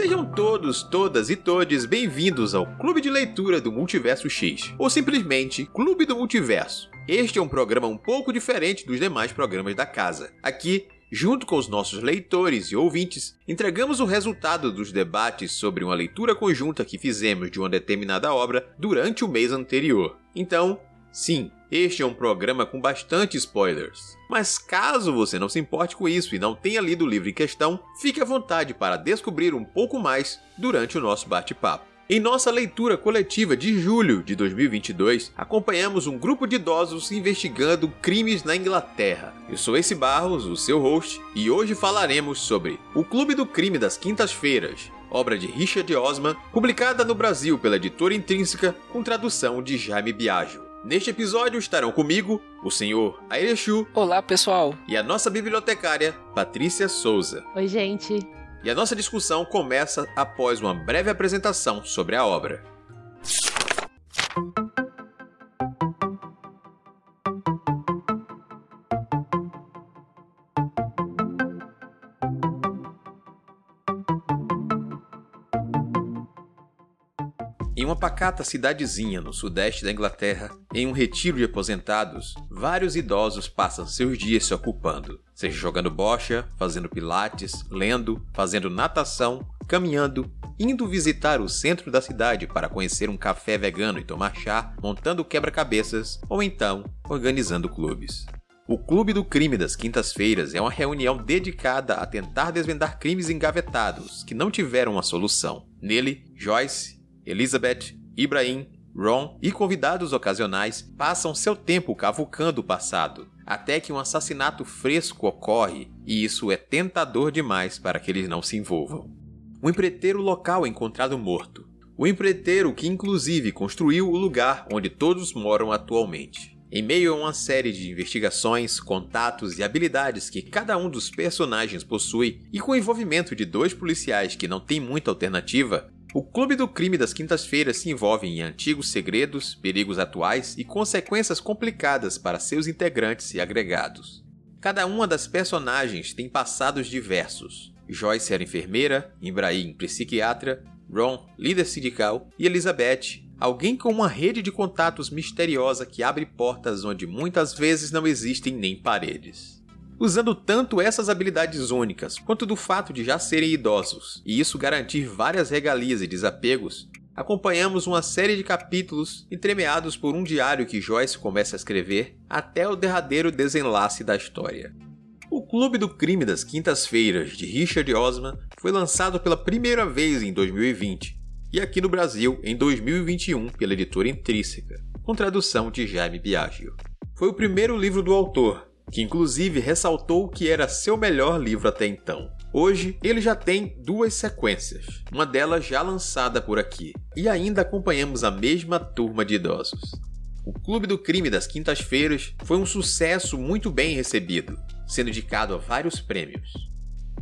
Sejam todos, todas e todes bem-vindos ao Clube de Leitura do Multiverso X, ou simplesmente Clube do Multiverso. Este é um programa um pouco diferente dos demais programas da casa. Aqui, junto com os nossos leitores e ouvintes, entregamos o resultado dos debates sobre uma leitura conjunta que fizemos de uma determinada obra durante o mês anterior. Então, sim, este é um programa com bastante spoilers. Mas caso você não se importe com isso e não tenha lido o livro em questão, fique à vontade para descobrir um pouco mais durante o nosso bate-papo. Em nossa leitura coletiva de julho de 2022, acompanhamos um grupo de idosos investigando crimes na Inglaterra. Eu sou esse Barros, o seu host, e hoje falaremos sobre O Clube do Crime das Quintas-Feiras, obra de Richard Osman, publicada no Brasil pela editora Intrínseca, com tradução de Jaime Biagio. Neste episódio estarão comigo o senhor Airechu. Olá, pessoal. E a nossa bibliotecária, Patrícia Souza. Oi, gente. E a nossa discussão começa após uma breve apresentação sobre a obra. Em uma pacata cidadezinha no sudeste da Inglaterra, em um retiro de aposentados, vários idosos passam seus dias se ocupando, seja jogando bocha, fazendo pilates, lendo, fazendo natação, caminhando, indo visitar o centro da cidade para conhecer um café vegano e tomar chá, montando quebra-cabeças ou então organizando clubes. O Clube do Crime das Quintas-Feiras é uma reunião dedicada a tentar desvendar crimes engavetados que não tiveram uma solução. Nele, Joyce, Elizabeth, Ibrahim, Ron e convidados ocasionais passam seu tempo cavucando o passado, até que um assassinato fresco ocorre e isso é tentador demais para que eles não se envolvam. O empreiteiro local encontrado morto. O empreiteiro que inclusive construiu o lugar onde todos moram atualmente. Em meio a uma série de investigações, contatos e habilidades que cada um dos personagens possui, e com o envolvimento de dois policiais que não têm muita alternativa, o Clube do Crime das Quintas-Feiras se envolve em antigos segredos, perigos atuais e consequências complicadas para seus integrantes e agregados. Cada uma das personagens tem passados diversos. Joyce era enfermeira, Ibrahim psiquiatra, Ron líder sindical e Elizabeth alguém com uma rede de contatos misteriosa que abre portas onde muitas vezes não existem nem paredes usando tanto essas habilidades únicas quanto do fato de já serem idosos, e isso garantir várias regalias e desapegos, acompanhamos uma série de capítulos entremeados por um diário que Joyce começa a escrever até o derradeiro desenlace da história. O Clube do Crime das Quintas-Feiras, de Richard Osman, foi lançado pela primeira vez em 2020 e aqui no Brasil em 2021 pela editora Intrínseca, com tradução de Jaime Biagio. Foi o primeiro livro do autor que inclusive ressaltou que era seu melhor livro até então. Hoje, ele já tem duas sequências, uma delas já lançada por aqui, e ainda acompanhamos a mesma turma de idosos. O Clube do Crime das Quintas-Feiras foi um sucesso muito bem recebido, sendo indicado a vários prêmios.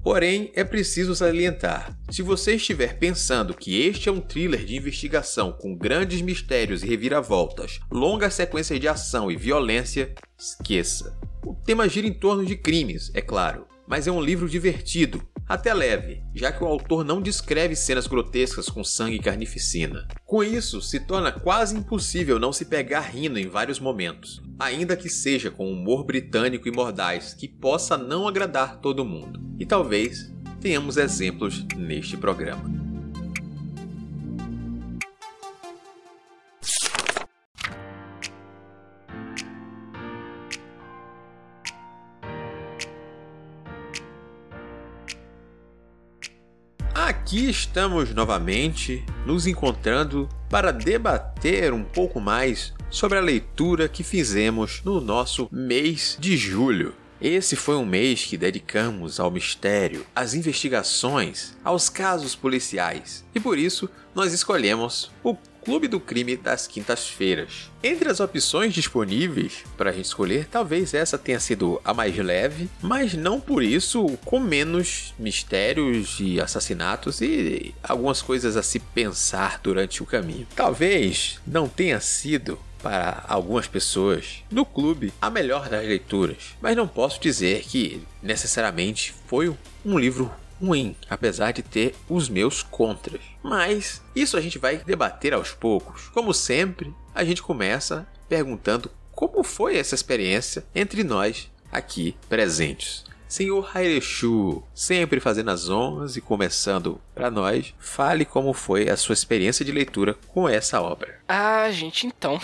Porém, é preciso salientar: se você estiver pensando que este é um thriller de investigação com grandes mistérios e reviravoltas, longas sequências de ação e violência, esqueça. O tema gira em torno de crimes, é claro, mas é um livro divertido, até leve, já que o autor não descreve cenas grotescas com sangue e carnificina. Com isso, se torna quase impossível não se pegar rindo em vários momentos, ainda que seja com humor britânico e mordaz que possa não agradar todo mundo. E talvez tenhamos exemplos neste programa. Aqui estamos novamente nos encontrando para debater um pouco mais sobre a leitura que fizemos no nosso mês de julho. Esse foi um mês que dedicamos ao mistério, às investigações, aos casos policiais, e por isso nós escolhemos o Clube do Crime das Quintas-Feiras. Entre as opções disponíveis para a gente escolher, talvez essa tenha sido a mais leve, mas não por isso com menos mistérios e assassinatos e algumas coisas a se pensar durante o caminho. Talvez não tenha sido para algumas pessoas no clube a melhor das leituras, mas não posso dizer que necessariamente foi um livro ruim, apesar de ter os meus contras. Mas isso a gente vai debater aos poucos. Como sempre, a gente começa perguntando como foi essa experiência entre nós aqui presentes. Senhor Haireshu, sempre fazendo as honras e começando para nós, fale como foi a sua experiência de leitura com essa obra. Ah, gente, então.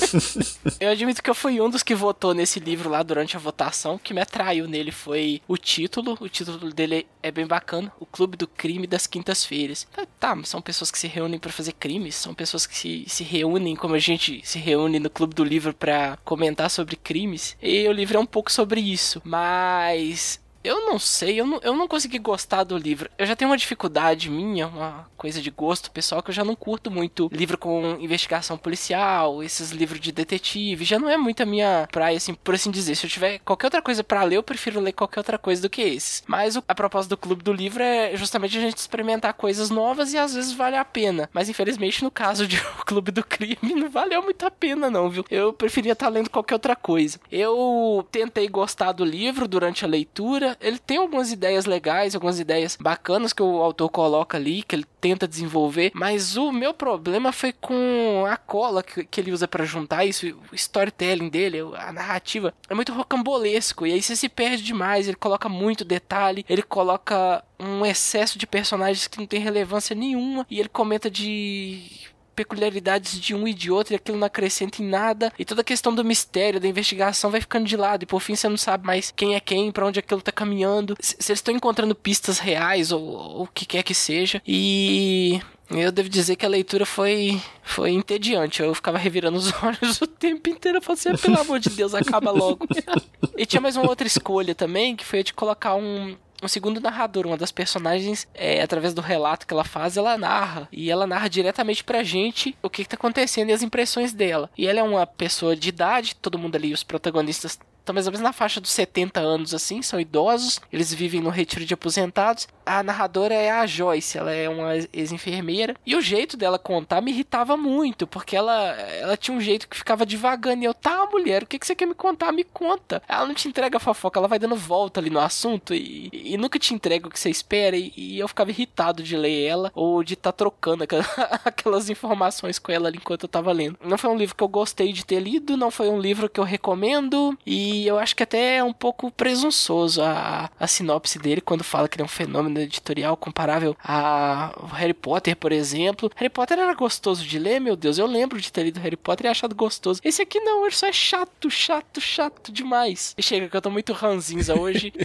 eu admito que eu fui um dos que votou nesse livro lá durante a votação. O que me atraiu nele foi o título. O título dele é bem bacana: O Clube do Crime das Quintas-Feiras. Ah, tá, são pessoas que se reúnem para fazer crimes, são pessoas que se, se reúnem como a gente se reúne no Clube do Livro para comentar sobre crimes. E o livro é um pouco sobre isso, mas eu não sei, eu não, eu não consegui gostar do livro. Eu já tenho uma dificuldade minha, uma coisa de gosto pessoal, que eu já não curto muito livro com investigação policial, esses livros de detetive. Já não é muito a minha praia, assim, por assim dizer. Se eu tiver qualquer outra coisa para ler, eu prefiro ler qualquer outra coisa do que esses. Mas o, a proposta do clube do livro é justamente a gente experimentar coisas novas e às vezes vale a pena. Mas infelizmente, no caso de O Clube do Crime, não valeu muito a pena, não, viu? Eu preferia estar tá lendo qualquer outra coisa. Eu tentei gostar do livro durante a leitura ele tem algumas ideias legais, algumas ideias bacanas que o autor coloca ali, que ele tenta desenvolver, mas o meu problema foi com a cola que, que ele usa para juntar isso, o storytelling dele, a narrativa é muito rocambolesco e aí você se perde demais, ele coloca muito detalhe, ele coloca um excesso de personagens que não tem relevância nenhuma e ele comenta de peculiaridades de um e de outro e aquilo não acrescenta em nada. E toda a questão do mistério, da investigação vai ficando de lado. E por fim você não sabe mais quem é quem, para onde aquilo tá caminhando. Se, eles estão encontrando pistas reais ou o que quer que seja. E eu devo dizer que a leitura foi, foi entediante. Eu ficava revirando os olhos o tempo inteiro. Eu falei assim, pelo amor de Deus, acaba logo. e tinha mais uma outra escolha também, que foi a de colocar um, o segundo narrador, uma das personagens, é, através do relato que ela faz, ela narra. E ela narra diretamente pra gente o que, que tá acontecendo e as impressões dela. E ela é uma pessoa de idade, todo mundo ali, os protagonistas estão mais ou menos na faixa dos 70 anos, assim, são idosos, eles vivem no retiro de aposentados. A narradora é a Joyce, ela é uma ex-enfermeira, e o jeito dela contar me irritava muito, porque ela, ela tinha um jeito que ficava devagando, e eu, tá, mulher, o que, que você quer me contar? Me conta. Ela não te entrega a fofoca, ela vai dando volta ali no assunto, e, e nunca te entrega o que você espera, e, e eu ficava irritado de ler ela, ou de estar tá trocando aquelas informações com ela ali enquanto eu tava lendo. Não foi um livro que eu gostei de ter lido, não foi um livro que eu recomendo, e e eu acho que até é um pouco presunçoso a, a sinopse dele quando fala que ele é um fenômeno editorial comparável a Harry Potter, por exemplo. Harry Potter era gostoso de ler, meu Deus. Eu lembro de ter lido Harry Potter e achado gostoso. Esse aqui não, ele só é chato, chato, chato demais. E chega que eu tô muito ranzinza hoje.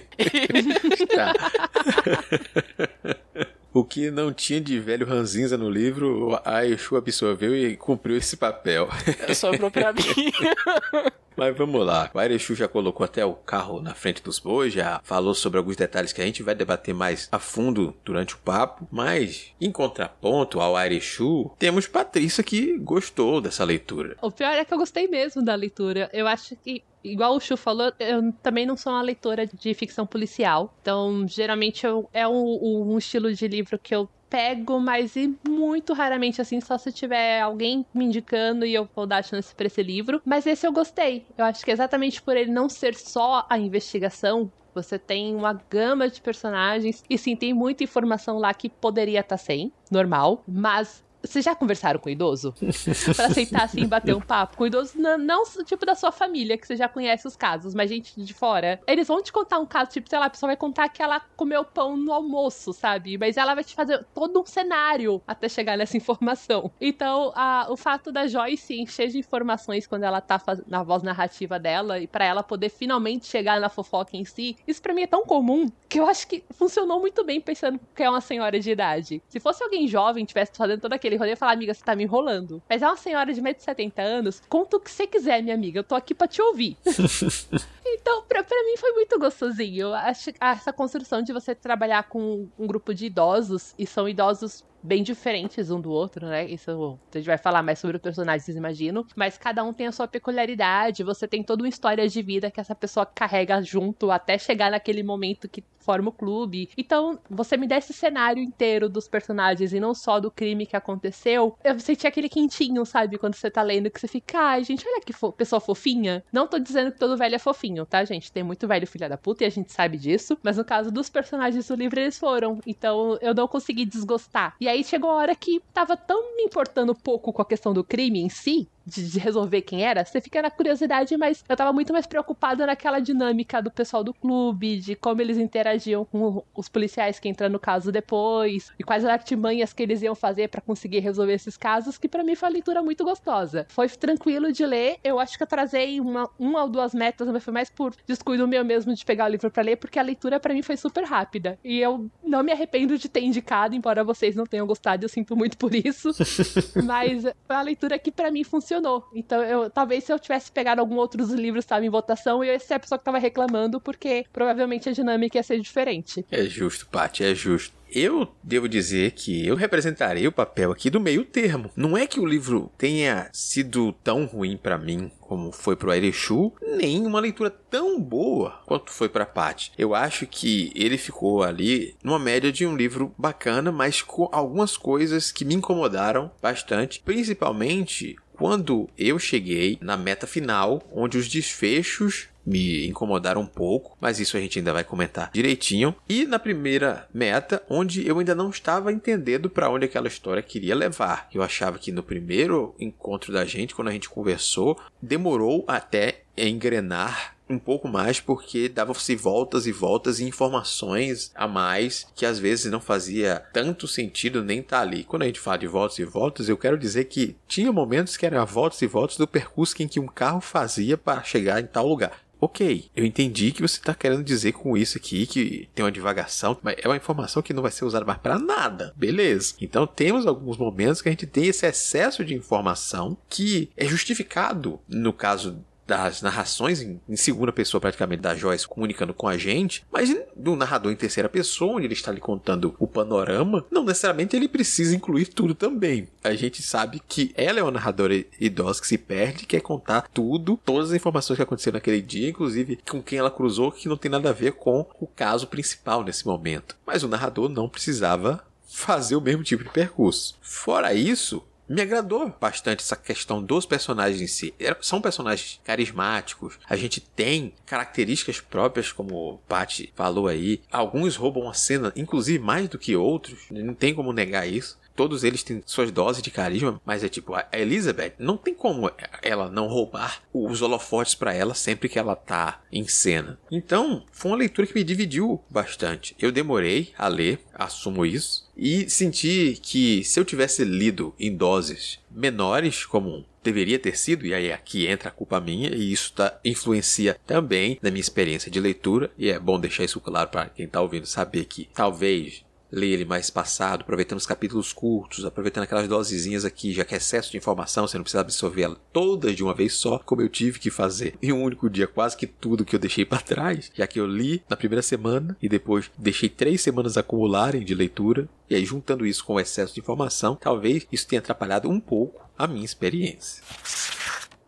O que não tinha de velho ranzinza no livro, a Exu absorveu e cumpriu esse papel. Sobrou pra mim. Mas vamos lá. O Airechu já colocou até o carro na frente dos bois, já falou sobre alguns detalhes que a gente vai debater mais a fundo durante o papo. Mas, em contraponto ao Airechu, temos Patrícia que gostou dessa leitura. O pior é que eu gostei mesmo da leitura. Eu acho que igual o Chu falou, eu também não sou uma leitora de ficção policial. Então, geralmente eu, é um, um estilo de livro que eu pego, mas e muito raramente assim, só se tiver alguém me indicando e eu vou dar chance pra esse livro. Mas esse eu gostei. Eu acho que exatamente por ele não ser só a investigação, você tem uma gama de personagens e sim, tem muita informação lá que poderia estar tá sem, normal, mas vocês já conversaram com o idoso? pra aceitar, assim, bater um papo com o idoso, não, não, tipo da sua família, que você já conhece os casos, mas gente de fora. Eles vão te contar um caso, tipo, sei lá, a pessoa vai contar que ela comeu pão no almoço, sabe? Mas ela vai te fazer todo um cenário até chegar nessa informação. Então, a, o fato da Joyce encher de informações quando ela tá faz, na voz narrativa dela, e para ela poder finalmente chegar na fofoca em si, isso pra mim é tão comum que eu acho que funcionou muito bem pensando que é uma senhora de idade. Se fosse alguém jovem, tivesse fazendo todo aquele aquele rolê e falar, amiga, você tá me enrolando. Mas é uma senhora de mais de 70 anos, conta o que você quiser, minha amiga, eu tô aqui pra te ouvir. então, pra, pra mim foi muito gostosinho. Acho essa construção de você trabalhar com um grupo de idosos, e são idosos bem diferentes um do outro, né? Isso a gente vai falar mais sobre os personagens, imagino. Mas cada um tem a sua peculiaridade. Você tem toda uma história de vida que essa pessoa carrega junto até chegar naquele momento que forma o clube. Então, você me dá esse cenário inteiro dos personagens e não só do crime que aconteceu. Eu senti aquele quentinho, sabe? Quando você tá lendo, que você fica, ai, gente, olha que fo pessoa fofinha. Não tô dizendo que todo velho é fofinho, tá, gente? Tem muito velho filha da puta e a gente sabe disso. Mas no caso dos personagens do livro, eles foram. Então, eu não consegui desgostar. E aí chegou a hora que tava tão me importando pouco com a questão do crime em si, de, resolver quem era, você fica na curiosidade, mas eu tava muito mais preocupada naquela dinâmica do pessoal do clube, de como eles interagiam com os policiais que entram no caso depois, e quais artimanhas que eles iam fazer para conseguir resolver esses casos, que para mim foi uma leitura muito gostosa. Foi tranquilo de ler, eu acho que eu trazei uma, uma ou duas metas, mas foi mais por descuido meu mesmo de pegar o livro para ler, porque a leitura para mim foi super rápida. E eu não me arrependo de ter indicado, embora vocês não tenham gostado, eu sinto muito por isso. mas foi uma leitura que para mim funcionou funcionou. Então, eu, talvez se eu tivesse pegado algum outros livros estavam em votação, eu ia ser a pessoa que tava reclamando, porque provavelmente a dinâmica ia ser diferente. É justo, Paty, é justo. Eu devo dizer que eu representarei o papel aqui do meio termo. Não é que o livro tenha sido tão ruim para mim como foi pro Airechu, nem uma leitura tão boa quanto foi pra Pat. Eu acho que ele ficou ali numa média de um livro bacana, mas com algumas coisas que me incomodaram bastante, principalmente quando eu cheguei na meta final, onde os desfechos me incomodaram um pouco, mas isso a gente ainda vai comentar direitinho. E na primeira meta, onde eu ainda não estava entendendo para onde aquela história queria levar. Eu achava que no primeiro encontro da gente, quando a gente conversou, demorou até engrenar um pouco mais porque dava-se voltas e voltas e informações a mais que às vezes não fazia tanto sentido nem estar tá ali. Quando a gente fala de voltas e voltas, eu quero dizer que tinha momentos que eram voltas e voltas do percurso em que um carro fazia para chegar em tal lugar. Ok, eu entendi que você está querendo dizer com isso aqui que tem uma divagação, mas é uma informação que não vai ser usada mais para nada. Beleza. Então temos alguns momentos que a gente tem esse excesso de informação que é justificado no caso das narrações em, em, segunda pessoa praticamente da Joyce comunicando com a gente, mas do narrador em terceira pessoa, onde ele está lhe contando o panorama, não necessariamente ele precisa incluir tudo também. A gente sabe que ela é uma narradora idosa que se perde, quer contar tudo, todas as informações que aconteceram naquele dia, inclusive com quem ela cruzou, que não tem nada a ver com o caso principal nesse momento. Mas o narrador não precisava fazer o mesmo tipo de percurso. Fora isso, me agradou bastante essa questão dos personagens em si. São personagens carismáticos, a gente tem características próprias, como o Pat falou aí. Alguns roubam a cena, inclusive mais do que outros, não tem como negar isso todos eles têm suas doses de carisma, mas é tipo, a Elizabeth não tem como ela não roubar os holofotes para ela sempre que ela tá em cena. Então, foi uma leitura que me dividiu bastante. Eu demorei a ler, assumo isso, e senti que se eu tivesse lido em doses menores, como deveria ter sido, e aí aqui entra a culpa minha, e isso tá, influencia também na minha experiência de leitura, e é bom deixar isso claro para quem está ouvindo saber que talvez ler ele mais passado, aproveitando os capítulos curtos, aproveitando aquelas dosezinhas aqui, já que é excesso de informação, você não precisa absorver ela toda de uma vez só, como eu tive que fazer em um único dia, quase que tudo que eu deixei para trás, já que eu li na primeira semana e depois deixei três semanas acumularem de leitura, e aí juntando isso com o excesso de informação, talvez isso tenha atrapalhado um pouco a minha experiência.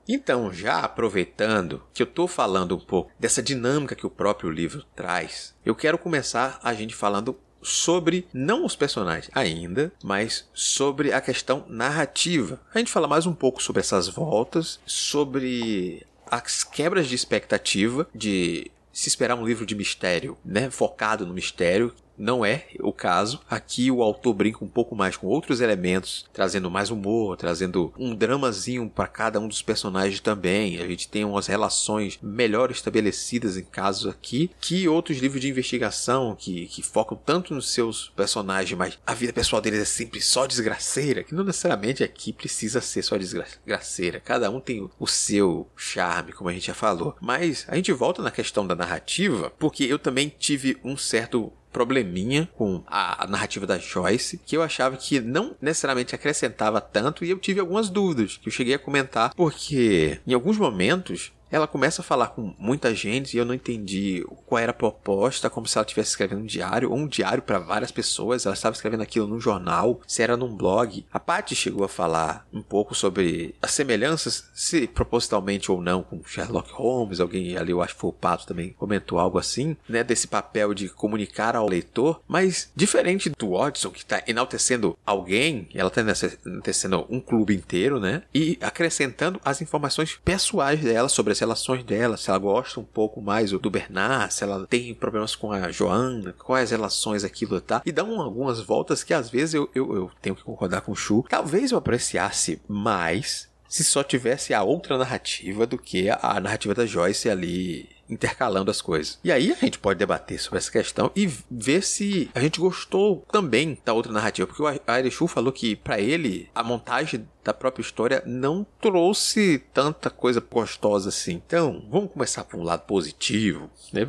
Então, já aproveitando que eu estou falando um pouco dessa dinâmica que o próprio livro traz, eu quero começar a gente falando sobre não os personagens ainda, mas sobre a questão narrativa. A gente fala mais um pouco sobre essas voltas, sobre as quebras de expectativa de se esperar um livro de mistério, né, focado no mistério, não é o caso. Aqui o autor brinca um pouco mais com outros elementos, trazendo mais humor, trazendo um dramazinho para cada um dos personagens também. A gente tem umas relações melhor estabelecidas em casos aqui que outros livros de investigação que, que focam tanto nos seus personagens, mas a vida pessoal deles é sempre só desgraceira, que não necessariamente aqui precisa ser só desgraceira. Cada um tem o seu charme, como a gente já falou. Mas a gente volta na questão da narrativa, porque eu também tive um certo probleminha com a narrativa da Joyce, que eu achava que não necessariamente acrescentava tanto e eu tive algumas dúvidas que eu cheguei a comentar, porque em alguns momentos ela começa a falar com muita gente e eu não entendi qual era a proposta, como se ela estivesse escrevendo um diário, ou um diário para várias pessoas, ela estava escrevendo aquilo num jornal, se era num blog. A Paty chegou a falar um pouco sobre as semelhanças, se propositalmente ou não, com Sherlock Holmes, alguém ali, eu acho que foi o Pato também comentou algo assim, né, desse papel de comunicar ao leitor, mas diferente do Watson, que está enaltecendo alguém, ela está enaltecendo um clube inteiro, né, e acrescentando as informações pessoais dela sobre as relações dela, se ela gosta um pouco mais do Bernard, se ela tem problemas com a Joana, quais relações aquilo tá. E dá um, algumas voltas que às vezes eu, eu, eu tenho que concordar com o Chu. Talvez eu apreciasse mais se só tivesse a outra narrativa do que a narrativa da Joyce ali intercalando as coisas. E aí a gente pode debater sobre essa questão e ver se a gente gostou também da outra narrativa, porque o Airishu falou que para ele a montagem da própria história não trouxe tanta coisa gostosa assim. Então, vamos começar por um lado positivo, né?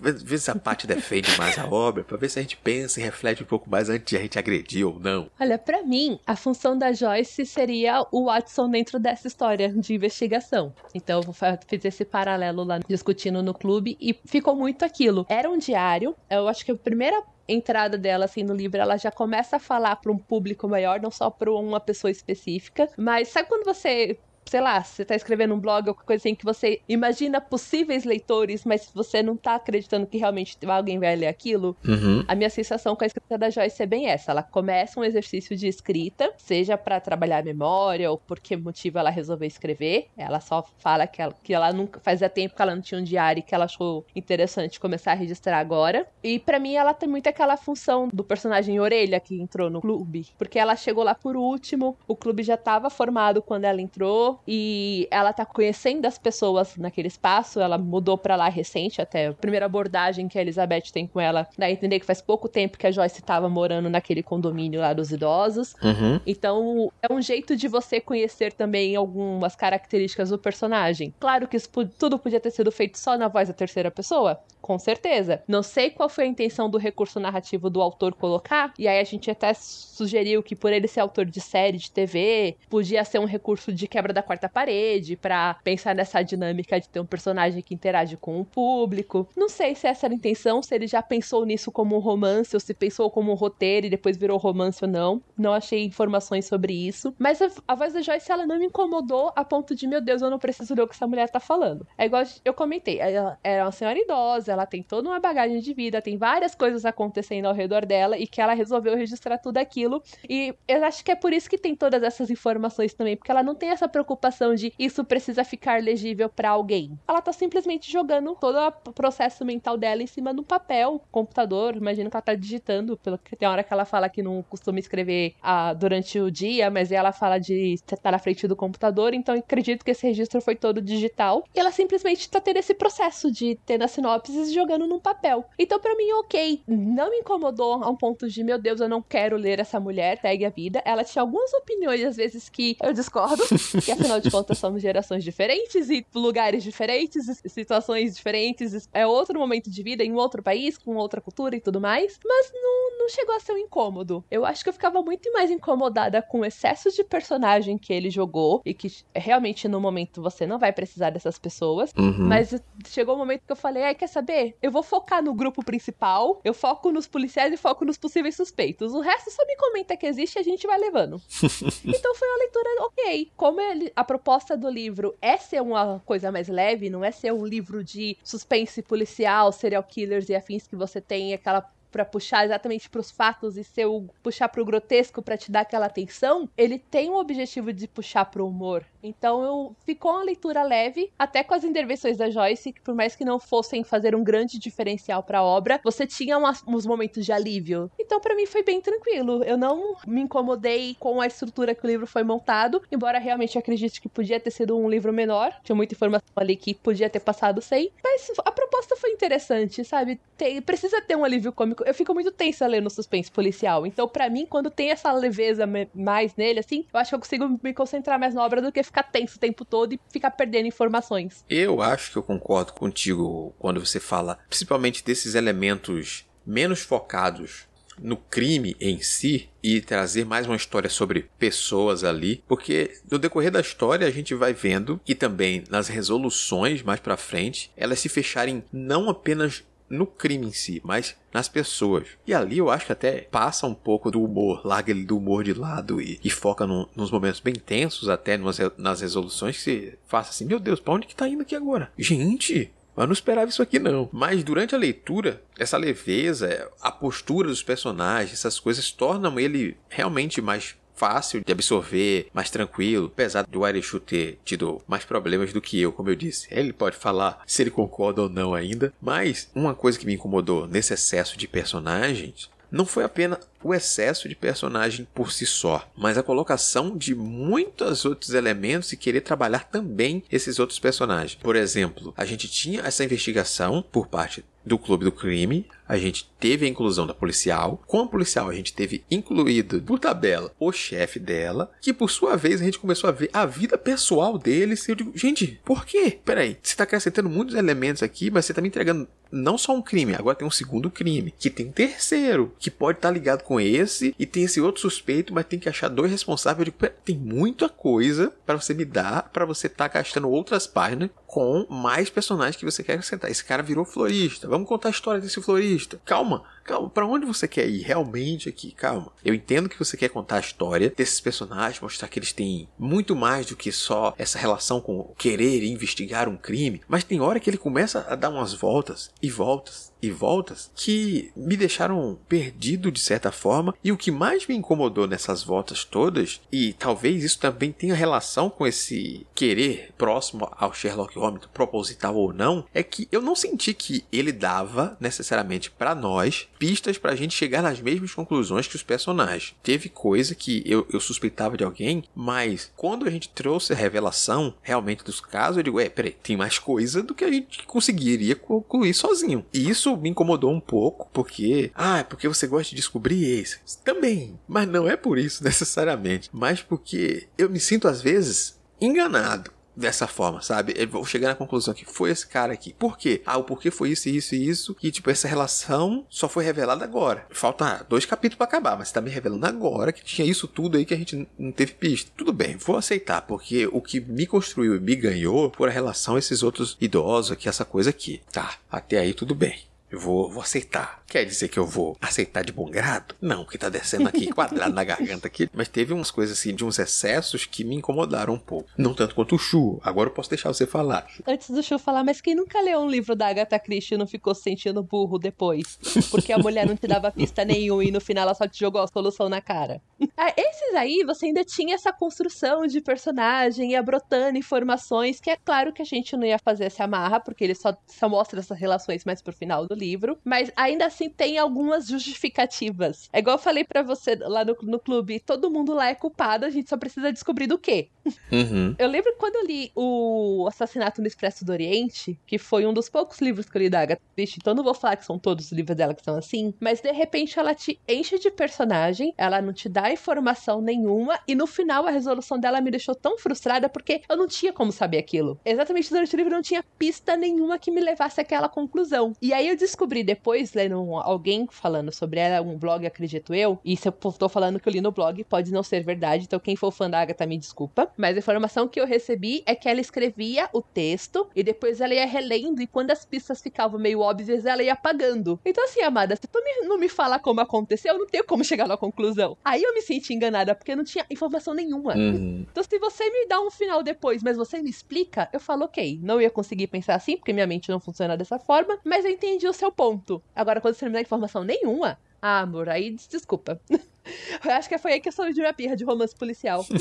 Ver se a parte defende mais a obra, para ver se a gente pensa e reflete um pouco mais antes de a gente agredir ou não. Olha, para mim, a função da Joyce seria o Watson dentro dessa história de investigação. Então, eu fiz esse paralelo lá discutindo no clube e ficou muito aquilo. Era um diário, eu acho que a primeira entrada dela assim no livro, ela já começa a falar para um público maior, não só para uma pessoa específica. Mas sabe quando você sei lá, você tá escrevendo um blog ou coisa assim que você imagina possíveis leitores, mas você não tá acreditando que realmente alguém vai ler aquilo. Uhum. A minha sensação com a escrita da Joyce é bem essa. Ela começa um exercício de escrita, seja para trabalhar a memória ou por que motivo ela resolveu escrever. Ela só fala que ela, que ela nunca fazia tempo que ela não tinha um diário que ela achou interessante começar a registrar agora. E para mim ela tem muito aquela função do personagem Orelha que entrou no clube, porque ela chegou lá por último, o clube já estava formado quando ela entrou, e ela tá conhecendo as pessoas naquele espaço. Ela mudou para lá recente, até a primeira abordagem que a Elizabeth tem com ela dá a entender que faz pouco tempo que a Joyce estava morando naquele condomínio lá dos idosos. Uhum. Então é um jeito de você conhecer também algumas características do personagem. Claro que isso tudo podia ter sido feito só na voz da terceira pessoa, com certeza. Não sei qual foi a intenção do recurso narrativo do autor colocar, e aí a gente até sugeriu que por ele ser autor de série de TV, podia ser um recurso de quebra da quarta parede para pensar nessa dinâmica de ter um personagem que interage com o público. Não sei se essa era a intenção, se ele já pensou nisso como um romance ou se pensou como um roteiro e depois virou romance ou não. Não achei informações sobre isso, mas a, a voz da Joyce ela não me incomodou a ponto de meu Deus, eu não preciso ler o que essa mulher tá falando. É igual eu comentei, ela era uma senhora idosa, ela tem toda uma bagagem de vida, tem várias coisas acontecendo ao redor dela e que ela resolveu registrar tudo aquilo. E eu acho que é por isso que tem todas essas informações também, porque ela não tem essa preocupação de isso precisa ficar legível para alguém. Ela tá simplesmente jogando todo o processo mental dela em cima do papel, computador. Imagino que ela tá digitando, pelo que tem hora que ela fala que não costuma escrever ah, durante o dia, mas ela fala de estar na frente do computador, então acredito que esse registro foi todo digital. E ela simplesmente tá tendo esse processo de ter nas sinopses jogando num papel. Então, para mim, ok. Não me incomodou a um ponto de, meu Deus, eu não quero ler essa mulher, pegue a vida. Ela tinha algumas opiniões, às vezes, que eu discordo, que afinal de contas somos gerações diferentes e lugares diferentes, situações diferentes. É outro momento de vida em outro país, com outra cultura e tudo mais. Mas não, não chegou a ser um incômodo. Eu acho que eu ficava muito mais incomodada com o excesso de personagem que ele jogou e que realmente no momento você não vai precisar dessas pessoas. Uhum. Mas chegou o um momento que eu falei: é, quer saber? eu vou focar no grupo principal, eu foco nos policiais e foco nos possíveis suspeitos. O resto só me comenta que existe e a gente vai levando. então foi uma leitura ok. Como ele, a proposta do livro é ser uma coisa mais leve, não é ser um livro de suspense policial, serial killers e afins que você tem aquela para puxar exatamente para os fatos e ser o puxar para o grotesco para te dar aquela atenção, ele tem o objetivo de puxar para o humor. Então eu ficou uma leitura leve, até com as intervenções da Joyce, que por mais que não fossem fazer um grande diferencial para a obra, você tinha umas, uns momentos de alívio. Então para mim foi bem tranquilo. Eu não me incomodei com a estrutura que o livro foi montado, embora realmente acredite que podia ter sido um livro menor, tinha muita informação ali que podia ter passado sem, mas a proposta foi interessante, sabe? Tem, precisa ter um alívio cômico. Eu fico muito tensa lendo suspense policial. Então para mim, quando tem essa leveza mais nele assim, eu acho que eu consigo me concentrar mais na obra do que ficar tenso o tempo todo e ficar perdendo informações. Eu acho que eu concordo contigo quando você fala, principalmente desses elementos menos focados no crime em si e trazer mais uma história sobre pessoas ali, porque no decorrer da história a gente vai vendo e também nas resoluções mais para frente, elas se fecharem não apenas no crime em si, mas nas pessoas. E ali eu acho que até passa um pouco do humor, larga ele do humor de lado e, e foca no, nos momentos bem tensos, até nas, resoluções que se faça assim: meu Deus, pra onde que tá indo aqui agora? Gente, eu não esperava isso aqui não. Mas durante a leitura, essa leveza, a postura dos personagens, essas coisas tornam ele realmente mais fácil de absorver, mais tranquilo, apesar do Arishu ter tido mais problemas do que eu, como eu disse. Ele pode falar se ele concorda ou não ainda, mas uma coisa que me incomodou nesse excesso de personagens não foi apenas o excesso de personagem por si só, mas a colocação de muitos outros elementos e querer trabalhar também esses outros personagens. Por exemplo, a gente tinha essa investigação por parte do Clube do Crime, a gente teve a inclusão da policial. Com a policial, a gente teve incluído, por tabela, o chefe dela, que por sua vez a gente começou a ver a vida pessoal deles. E eu digo, gente, por quê? Peraí, você tá acrescentando muitos elementos aqui, mas você tá me entregando não só um crime, agora tem um segundo crime, que tem um terceiro, que pode estar tá ligado com esse, e tem esse outro suspeito, mas tem que achar dois responsáveis. Eu digo, tem muita coisa para você me dar, para você estar tá gastando outras páginas com mais personagens que você quer acrescentar. Esse cara virou florista. Vamos contar a história desse florista. Calma, calma. Para onde você quer ir realmente aqui? Calma. Eu entendo que você quer contar a história desses personagens, mostrar que eles têm muito mais do que só essa relação com querer investigar um crime. Mas tem hora que ele começa a dar umas voltas e voltas e voltas que me deixaram perdido de certa forma. E o que mais me incomodou nessas voltas todas, e talvez isso também tenha relação com esse querer próximo ao Sherlock Holmes, proposital ou não, é que eu não senti que ele dava necessariamente para nós pistas para a gente chegar nas mesmas conclusões que os personagens. Teve coisa que eu, eu suspeitava de alguém, mas quando a gente trouxe a revelação realmente dos casos, eu digo, é, peraí, tem mais coisa do que a gente conseguiria concluir sozinho. E isso isso me incomodou um pouco, porque, ah, é porque você gosta de descobrir esse. Também, mas não é por isso necessariamente, mas porque eu me sinto às vezes enganado dessa forma, sabe? Eu vou chegar na conclusão que foi esse cara aqui. Por quê? Ah, o porquê foi isso, isso e isso. E, tipo, essa relação só foi revelada agora. Falta dois capítulos para acabar, mas você tá me revelando agora que tinha isso tudo aí que a gente não teve pista. Tudo bem, vou aceitar, porque o que me construiu e me ganhou foi a relação a esses outros idosos aqui, essa coisa aqui. Tá, até aí tudo bem. Eu vou, vou aceitar. Quer dizer que eu vou aceitar de bom grado? Não, que tá descendo aqui quadrado na garganta aqui. Mas teve umas coisas assim, de uns excessos que me incomodaram um pouco. Não tanto quanto o Chu. Agora eu posso deixar você falar. Antes do Chu falar, mas quem nunca leu um livro da Agatha Christie e não ficou se sentindo burro depois? Porque a mulher não te dava pista nenhuma e no final ela só te jogou a solução na cara. Ah, esses aí, você ainda tinha essa construção de personagem, ia brotando informações, que é claro que a gente não ia fazer essa amarra, porque ele só, só mostra essas relações mais pro final do livro, mas ainda assim tem algumas justificativas. É igual eu falei para você lá no, no clube, todo mundo lá é culpado, a gente só precisa descobrir do quê. Uhum. Eu lembro quando eu li o Assassinato no Expresso do Oriente, que foi um dos poucos livros que eu li da Agatha Christie, então não vou falar que são todos os livros dela que são assim, mas de repente ela te enche de personagem, ela não te dá informação nenhuma, e no final a resolução dela me deixou tão frustrada porque eu não tinha como saber aquilo. Exatamente durante o livro não tinha pista nenhuma que me levasse àquela conclusão. E aí eu descobri depois, lendo alguém falando sobre ela, um blog, acredito eu, e se eu tô falando que eu li no blog, pode não ser verdade, então quem for fã da Agatha me desculpa, mas a informação que eu recebi é que ela escrevia o texto e depois ela ia relendo e quando as pistas ficavam meio óbvias, ela ia apagando. Então assim, amada, se tu não me fala como aconteceu, eu não tenho como chegar na conclusão. Aí eu me senti enganada, porque não tinha informação nenhuma. Uhum. Então se você me dá um final depois, mas você me explica, eu falo, ok, não ia conseguir pensar assim, porque minha mente não funciona dessa forma, mas eu entendi o seu ponto. Agora, quando você não me dá informação nenhuma, ah, amor, aí desculpa. Eu acho que foi aí que eu saí de minha pirra de romance policial.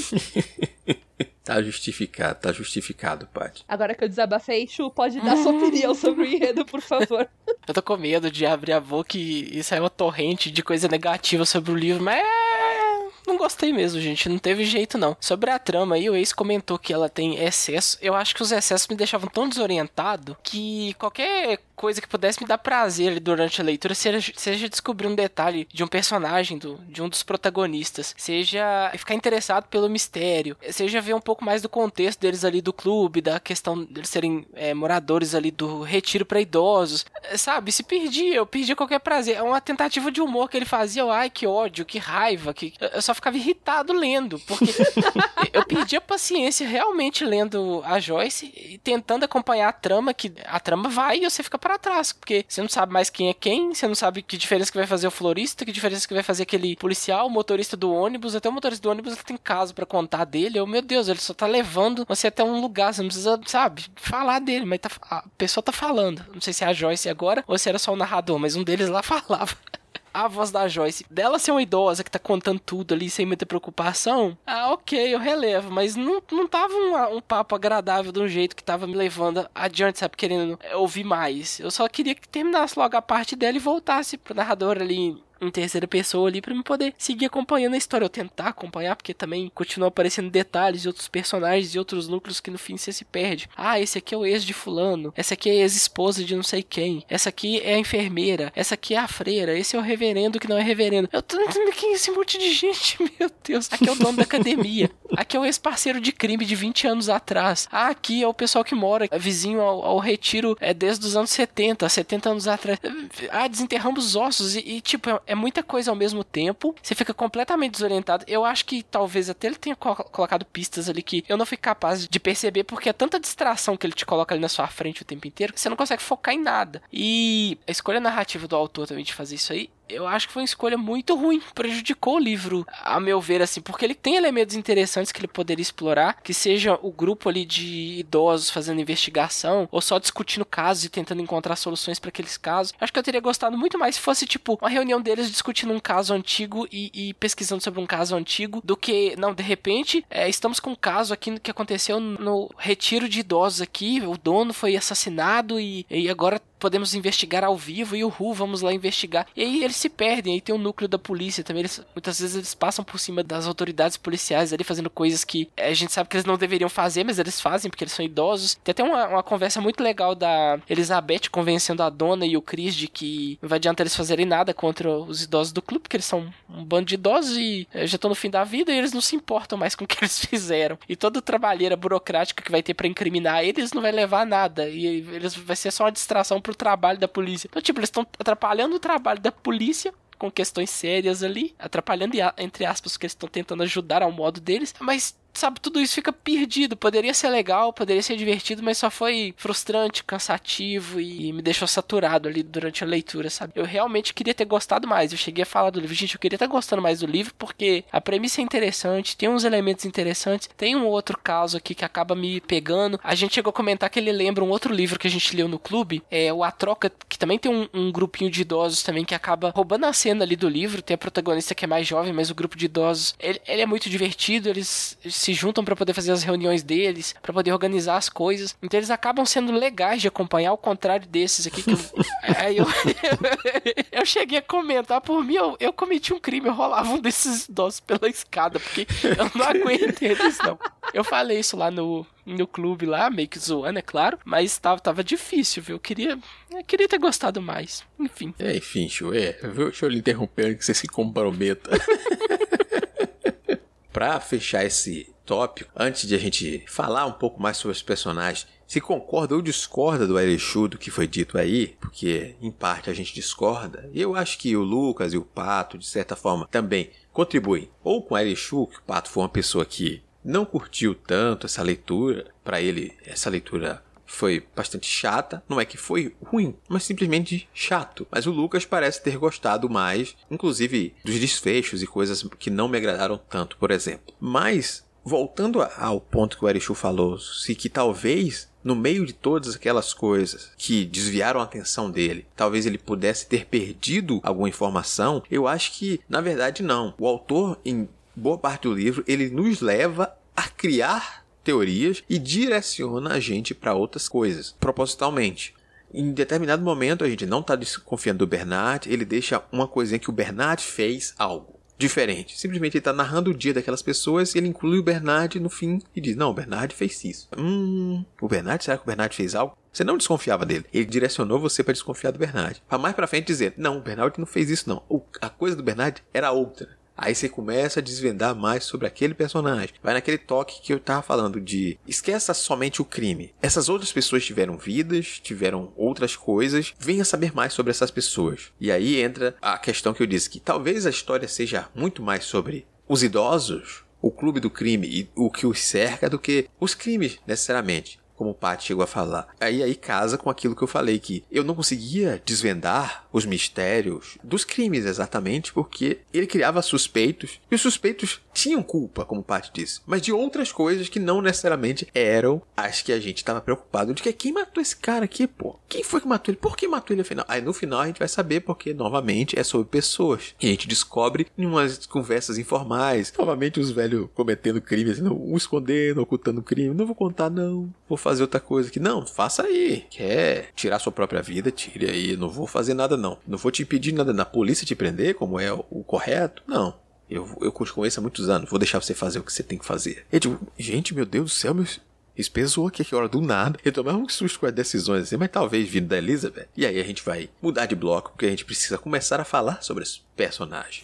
tá justificado, tá justificado, Paty. Agora que eu desabafei, Chu, pode dar sua opinião sobre o enredo, por favor. Eu tô com medo de abrir a boca e, e sair uma torrente de coisa negativa sobre o livro, mas não gostei mesmo, gente. Não teve jeito, não. Sobre a trama aí, o ex comentou que ela tem excesso. Eu acho que os excessos me deixavam tão desorientado que qualquer coisa que pudesse me dar prazer durante a leitura seja, seja descobrir um detalhe de um personagem, do, de um dos protagonistas, seja ficar interessado pelo mistério, seja ver um pouco mais do contexto deles ali do clube, da questão deles serem é, moradores ali do retiro para idosos, é, sabe? Se perdia, eu perdia qualquer prazer. É uma tentativa de humor que ele fazia, eu, ai que ódio, que raiva, que eu só ficava irritado lendo, porque eu perdia paciência realmente lendo a Joyce e tentando acompanhar a trama, que a trama vai e você fica para trás, porque você não sabe mais quem é quem, você não sabe que diferença que vai fazer o florista, que diferença que vai fazer aquele policial, o motorista do ônibus, até o motorista do ônibus tem caso para contar dele. Eu, meu Deus, ele só tá levando você até um lugar, você não precisa, sabe, falar dele, mas tá, a pessoa tá falando. Não sei se é a Joyce agora ou se era só o narrador, mas um deles lá falava a voz da Joyce, dela ser uma idosa que tá contando tudo ali sem muita preocupação, ah, ok, eu relevo, mas não, não tava um, um papo agradável de um jeito que tava me levando adiante, sabe, querendo ouvir mais. Eu só queria que terminasse logo a parte dela e voltasse pro narrador ali em terceira pessoa ali para me poder seguir acompanhando a história, ou tentar acompanhar, porque também continua aparecendo detalhes de outros personagens e outros núcleos que no fim você se perde. Ah, esse aqui é o ex de fulano, essa aqui é a ex-esposa de não sei quem, essa aqui é a enfermeira, essa aqui é a freira, esse é o reverendo que não é reverendo. Eu tô quem é esse monte de gente, meu Deus. Aqui é o dono da academia. Aqui é o ex-parceiro de crime de 20 anos atrás. Ah, aqui é o pessoal que mora vizinho ao, ao retiro é desde os anos 70, 70 anos atrás. Ah, desenterramos os ossos e, e tipo, é muita coisa ao mesmo tempo. Você fica completamente desorientado. Eu acho que talvez até ele tenha co colocado pistas ali que eu não fui capaz de perceber, porque é tanta distração que ele te coloca ali na sua frente o tempo inteiro que você não consegue focar em nada. E a escolha narrativa do autor também de fazer isso aí eu acho que foi uma escolha muito ruim, prejudicou o livro, a meu ver, assim, porque ele tem elementos interessantes que ele poderia explorar, que seja o grupo ali de idosos fazendo investigação, ou só discutindo casos e tentando encontrar soluções para aqueles casos. Acho que eu teria gostado muito mais se fosse, tipo, uma reunião deles discutindo um caso antigo e, e pesquisando sobre um caso antigo, do que, não, de repente, é, estamos com um caso aqui que aconteceu no retiro de idosos aqui, o dono foi assassinado e, e agora podemos investigar ao vivo e o Ru, vamos lá investigar. E aí eles se perdem, aí tem o um núcleo da polícia também, eles, muitas vezes eles passam por cima das autoridades policiais ali fazendo coisas que a gente sabe que eles não deveriam fazer, mas eles fazem porque eles são idosos. Tem até uma, uma conversa muito legal da Elizabeth convencendo a dona e o Chris de que não vai adiantar eles fazerem nada contra os idosos do clube, porque eles são um bando de idosos e eh, já estão no fim da vida e eles não se importam mais com o que eles fizeram. E toda trabalheira burocrática que vai ter para incriminar eles não vai levar a nada. E eles vai ser só uma distração pro trabalho da polícia. Então, tipo, eles estão atrapalhando o trabalho da polícia com questões sérias ali, atrapalhando entre aspas que eles estão tentando ajudar ao modo deles, mas sabe, tudo isso fica perdido. Poderia ser legal, poderia ser divertido, mas só foi frustrante, cansativo e me deixou saturado ali durante a leitura, sabe? Eu realmente queria ter gostado mais. Eu cheguei a falar do livro, gente, eu queria estar gostando mais do livro porque a premissa é interessante, tem uns elementos interessantes, tem um outro caso aqui que acaba me pegando. A gente chegou a comentar que ele lembra um outro livro que a gente leu no clube, é o A Troca, que também tem um, um grupinho de idosos também que acaba roubando a cena ali do livro. Tem a protagonista que é mais jovem, mas o grupo de idosos, ele, ele é muito divertido, eles se juntam para poder fazer as reuniões deles, para poder organizar as coisas. Então eles acabam sendo legais de acompanhar, ao contrário desses aqui que eu, aí eu, eu cheguei a comentar por mim, eu, eu cometi um crime, eu rolava um desses idosos pela escada, porque eu não aguento eles não. Eu falei isso lá no no clube lá, meio que zoando, é claro, mas tava, tava difícil, viu? Eu queria, eu queria ter gostado mais. Enfim. É, enfim, Chuê, deixa eu lhe interromper que você se comprometa. pra fechar esse tópico, antes de a gente falar um pouco mais sobre os personagens, se concorda ou discorda do Erechu do que foi dito aí, porque em parte a gente discorda, eu acho que o Lucas e o Pato, de certa forma, também contribuem. Ou com o Erechu, que o Pato foi uma pessoa que não curtiu tanto essa leitura, para ele essa leitura foi bastante chata. Não é que foi ruim, mas simplesmente chato. Mas o Lucas parece ter gostado mais, inclusive dos desfechos e coisas que não me agradaram tanto, por exemplo. Mas, voltando ao ponto que o Erichu falou, se que talvez no meio de todas aquelas coisas que desviaram a atenção dele, talvez ele pudesse ter perdido alguma informação, eu acho que, na verdade, não. O autor, em boa parte do livro, ele nos leva a criar teorias e direciona a gente para outras coisas, propositalmente. Em determinado momento a gente não está desconfiando do Bernard, ele deixa uma coisinha que o Bernard fez algo. Diferente. Simplesmente ele tá narrando o dia daquelas pessoas e ele inclui o Bernard no fim e diz: Não, o Bernard fez isso. Hum, o Bernard, será que o Bernard fez algo? Você não desconfiava dele. Ele direcionou você para desconfiar do Bernard. Para mais para frente dizer: Não, o Bernard não fez isso, não. A coisa do Bernard era outra. Aí você começa a desvendar mais sobre aquele personagem. Vai naquele toque que eu tava falando de esqueça somente o crime. Essas outras pessoas tiveram vidas, tiveram outras coisas. Venha saber mais sobre essas pessoas. E aí entra a questão que eu disse que talvez a história seja muito mais sobre os idosos, o clube do crime e o que os cerca do que os crimes necessariamente como o Pat chegou a falar. Aí aí casa com aquilo que eu falei que eu não conseguia desvendar os mistérios dos crimes exatamente porque ele criava suspeitos e os suspeitos tinham culpa, como o Pat disse, mas de outras coisas que não necessariamente eram as que a gente estava preocupado de que quem matou esse cara aqui, pô? Quem foi que matou ele? Por que matou ele afinal? Aí no final a gente vai saber porque novamente é sobre pessoas. E a gente descobre em umas conversas informais, novamente os velhos cometendo crimes, não, um escondendo, ocultando crime, não vou contar não, vou fazer outra coisa aqui. Não, faça aí. Quer tirar sua própria vida? Tire aí. Não vou fazer nada, não. Não vou te impedir nada. Na polícia te prender, como é o correto? Não. Eu, eu conheço há muitos anos. Vou deixar você fazer o que você tem que fazer. Eu digo, gente, meu Deus do céu, meus. Isso pesou aqui que hora do nada. Eu tomei um susto com as decisões assim, mas talvez vindo da Elizabeth. E aí a gente vai mudar de bloco, porque a gente precisa começar a falar sobre esse personagem.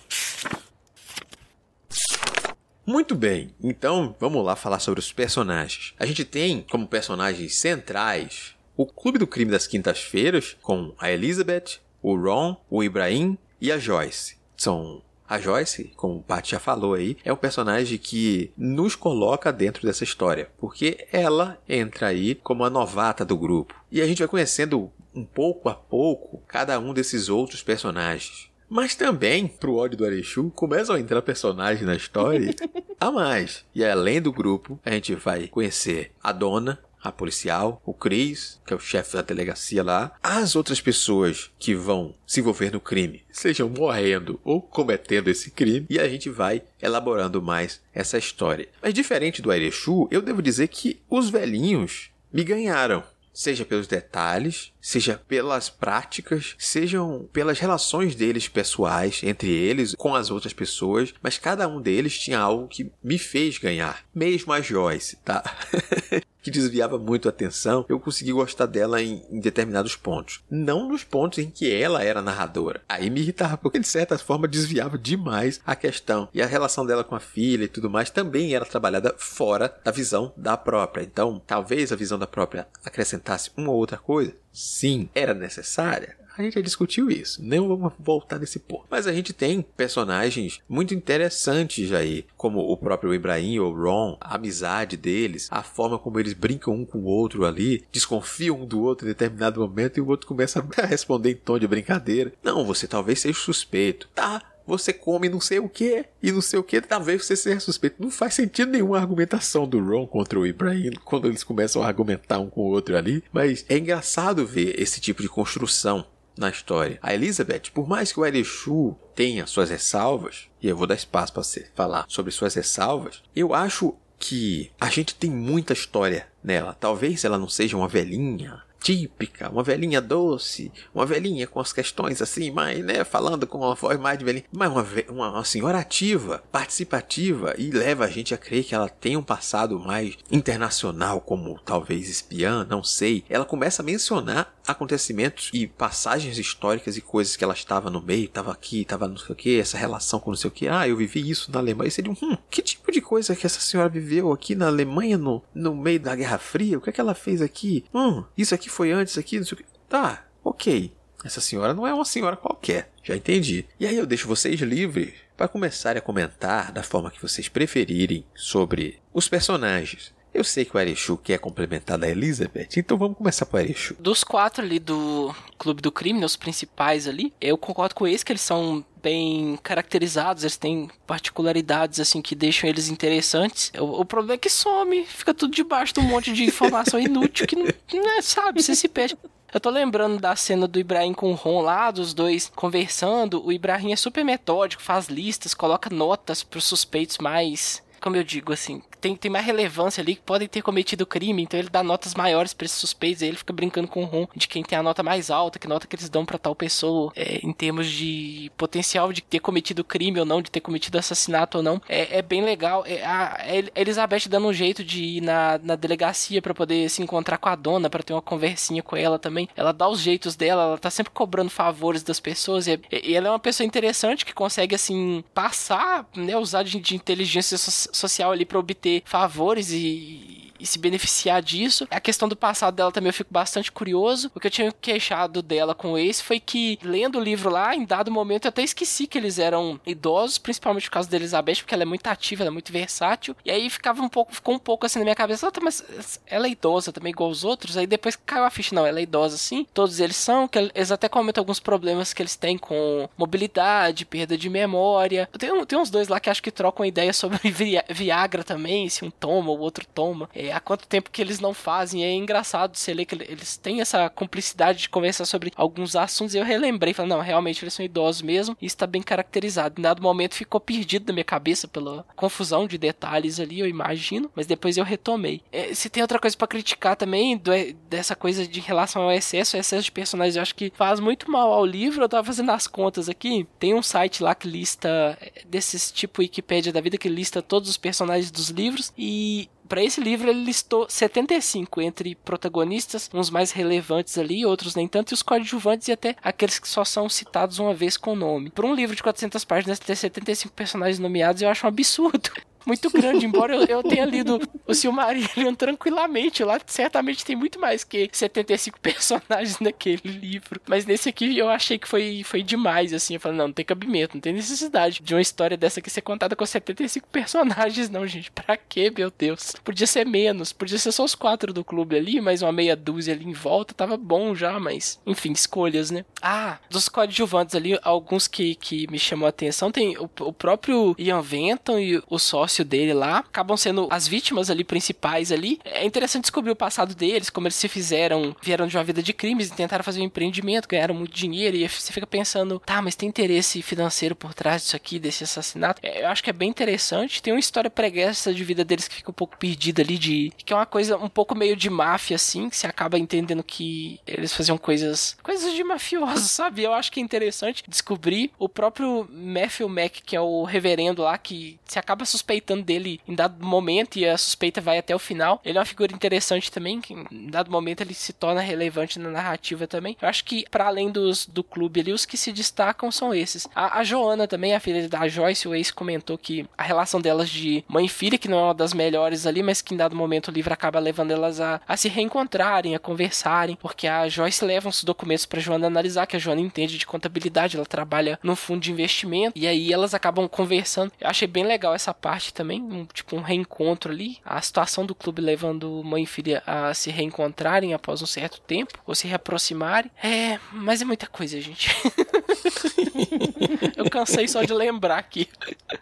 Muito bem, então vamos lá falar sobre os personagens. A gente tem como personagens centrais o Clube do Crime das Quintas-Feiras, com a Elizabeth, o Ron, o Ibrahim e a Joyce. São a Joyce, como o Pat já falou aí, é o personagem que nos coloca dentro dessa história, porque ela entra aí como a novata do grupo. E a gente vai conhecendo um pouco a pouco cada um desses outros personagens. Mas também, pro ódio do Arechu, começam a entrar personagens na história a mais. E além do grupo, a gente vai conhecer a dona, a policial, o Chris, que é o chefe da delegacia lá, as outras pessoas que vão se envolver no crime, sejam morrendo ou cometendo esse crime, e a gente vai elaborando mais essa história. Mas diferente do Arechu, eu devo dizer que os velhinhos me ganharam seja pelos detalhes, seja pelas práticas, sejam pelas relações deles pessoais entre eles com as outras pessoas, mas cada um deles tinha algo que me fez ganhar, mesmo a Joyce, tá? que desviava muito a atenção, eu consegui gostar dela em, em, determinados pontos. Não nos pontos em que ela era narradora. Aí me irritava, porque de certa forma desviava demais a questão. E a relação dela com a filha e tudo mais também era trabalhada fora da visão da própria. Então, talvez a visão da própria acrescentasse uma ou outra coisa. Sim, era necessária a gente já discutiu isso, não vamos voltar nesse ponto. Mas a gente tem personagens muito interessantes aí, como o próprio Ibrahim ou Ron, a amizade deles, a forma como eles brincam um com o outro ali, desconfiam um do outro em determinado momento e o outro começa a responder em tom de brincadeira. Não, você talvez seja suspeito. Tá, você come não sei o que e não sei o que, talvez você seja suspeito. Não faz sentido nenhuma argumentação do Ron contra o Ibrahim quando eles começam a argumentar um com o outro ali, mas é engraçado ver esse tipo de construção na história. A Elizabeth, por mais que o Erechu tenha suas ressalvas, e eu vou dar espaço para você falar sobre suas ressalvas, eu acho que a gente tem muita história nela. Talvez ela não seja uma velhinha típica, uma velhinha doce, uma velhinha com as questões assim, mais, né, falando com uma voz mais de velhinha, mas uma, uma, uma, senhora ativa, participativa e leva a gente a crer que ela tem um passado mais internacional, como talvez espiã, não sei. Ela começa a mencionar acontecimentos e passagens históricas e coisas que ela estava no meio, estava aqui, estava não sei o que, essa relação com não sei o que, ah, eu vivi isso na Alemanha. E seria um, hum, que tipo de coisa que essa senhora viveu aqui na Alemanha no, no meio da Guerra Fria? O que é que ela fez aqui? Hum, isso aqui foi antes aqui, não sei o que. Tá, ok. Essa senhora não é uma senhora qualquer, já entendi. E aí eu deixo vocês livres para começarem a comentar da forma que vocês preferirem sobre os personagens. Eu sei que o Arechu quer complementar da Elizabeth, então vamos começar com o Arechu. Dos quatro ali do Clube do Crime, né, os principais ali, eu concordo com eles que eles são bem caracterizados, eles têm particularidades assim que deixam eles interessantes. O, o problema é que some, fica tudo debaixo de um monte de informação inútil que não, não é, sabe, você se perde. Eu tô lembrando da cena do Ibrahim com o Ron lá, dos dois conversando. O Ibrahim é super metódico, faz listas, coloca notas pros suspeitos mais como eu digo, assim, tem, tem mais relevância ali, que podem ter cometido crime, então ele dá notas maiores pra esses suspeitos, aí ele fica brincando com o Ron de quem tem a nota mais alta, que nota que eles dão para tal pessoa, é, em termos de potencial de ter cometido crime ou não, de ter cometido assassinato ou não. É, é bem legal. É, a, a Elizabeth dando um jeito de ir na, na delegacia para poder se encontrar com a dona, para ter uma conversinha com ela também. Ela dá os jeitos dela, ela tá sempre cobrando favores das pessoas, e, e ela é uma pessoa interessante que consegue, assim, passar, né, usar de, de inteligência social ali para obter favores e e se beneficiar disso. A questão do passado dela também eu fico bastante curioso. O que eu tinha queixado dela com o Ace foi que, lendo o livro lá, em dado momento eu até esqueci que eles eram idosos, principalmente por causa da Elizabeth, porque ela é muito ativa, ela é muito versátil. E aí ficava um pouco, ficou um pouco assim na minha cabeça, mas ela é idosa também, igual os outros. Aí depois caiu a ficha, não, ela é idosa sim. Todos eles são, que eles até comentam alguns problemas que eles têm com mobilidade, perda de memória. Tem, tem uns dois lá que acho que trocam ideia sobre Viagra também, se um toma, o outro toma. É, há quanto tempo que eles não fazem. É engraçado você ler que eles têm essa cumplicidade de conversar sobre alguns assuntos. E eu relembrei, falei, não, realmente eles são idosos mesmo. E está bem caracterizado. Em dado momento ficou perdido na minha cabeça pela confusão de detalhes ali, eu imagino. Mas depois eu retomei. É, se tem outra coisa para criticar também, do, dessa coisa de relação ao excesso, excesso de personagens, eu acho que faz muito mal ao livro. Eu tava fazendo as contas aqui. Tem um site lá que lista é, desses tipo Wikipedia da vida que lista todos os personagens dos livros. E para esse livro ele listou 75 entre protagonistas, uns mais relevantes ali, outros nem tanto, e os coadjuvantes e até aqueles que só são citados uma vez com nome. Para um livro de 400 páginas ter 75 personagens nomeados, eu acho um absurdo muito grande, embora eu, eu tenha lido o Silmarillion tranquilamente. Lá certamente tem muito mais que 75 personagens naquele livro. Mas nesse aqui eu achei que foi, foi demais, assim. Eu falei, não, não tem cabimento, não tem necessidade de uma história dessa aqui ser contada com 75 personagens, não, gente. Pra quê, meu Deus? Podia ser menos, podia ser só os quatro do clube ali, mais uma meia dúzia ali em volta, tava bom já, mas enfim, escolhas, né? Ah, dos coadjuvantes ali, alguns que, que me chamou a atenção, tem o, o próprio Ian Venton e o sócio sócio dele lá, acabam sendo as vítimas ali principais ali. É interessante descobrir o passado deles, como eles se fizeram, vieram de uma vida de crimes e tentaram fazer um empreendimento, ganharam muito dinheiro e você fica pensando, tá, mas tem interesse financeiro por trás disso aqui, desse assassinato? É, eu acho que é bem interessante. Tem uma história preguiça de vida deles que fica um pouco perdida ali de que é uma coisa um pouco meio de máfia assim, que você acaba entendendo que eles faziam coisas, coisas de mafiosos, sabe? Eu acho que é interessante descobrir o próprio Matthew Mack, que é o reverendo lá que se acaba suspeitando suspeitando dele em dado momento e a suspeita vai até o final. Ele é uma figura interessante também, que em dado momento ele se torna relevante na narrativa também. Eu acho que, para além dos do clube ali, os que se destacam são esses. A, a Joana também, a filha da Joyce, o ex comentou que a relação delas de mãe e filha, que não é uma das melhores ali, mas que em dado momento o livro acaba levando elas a, a se reencontrarem, a conversarem, porque a Joyce leva uns documentos para Joana analisar, que a Joana entende de contabilidade, ela trabalha no fundo de investimento, e aí elas acabam conversando. Eu achei bem legal essa parte também, um, tipo um reencontro ali. A situação do clube levando mãe e filha a se reencontrarem após um certo tempo, ou se reaproximarem. É, mas é muita coisa, gente. eu cansei só de lembrar aqui.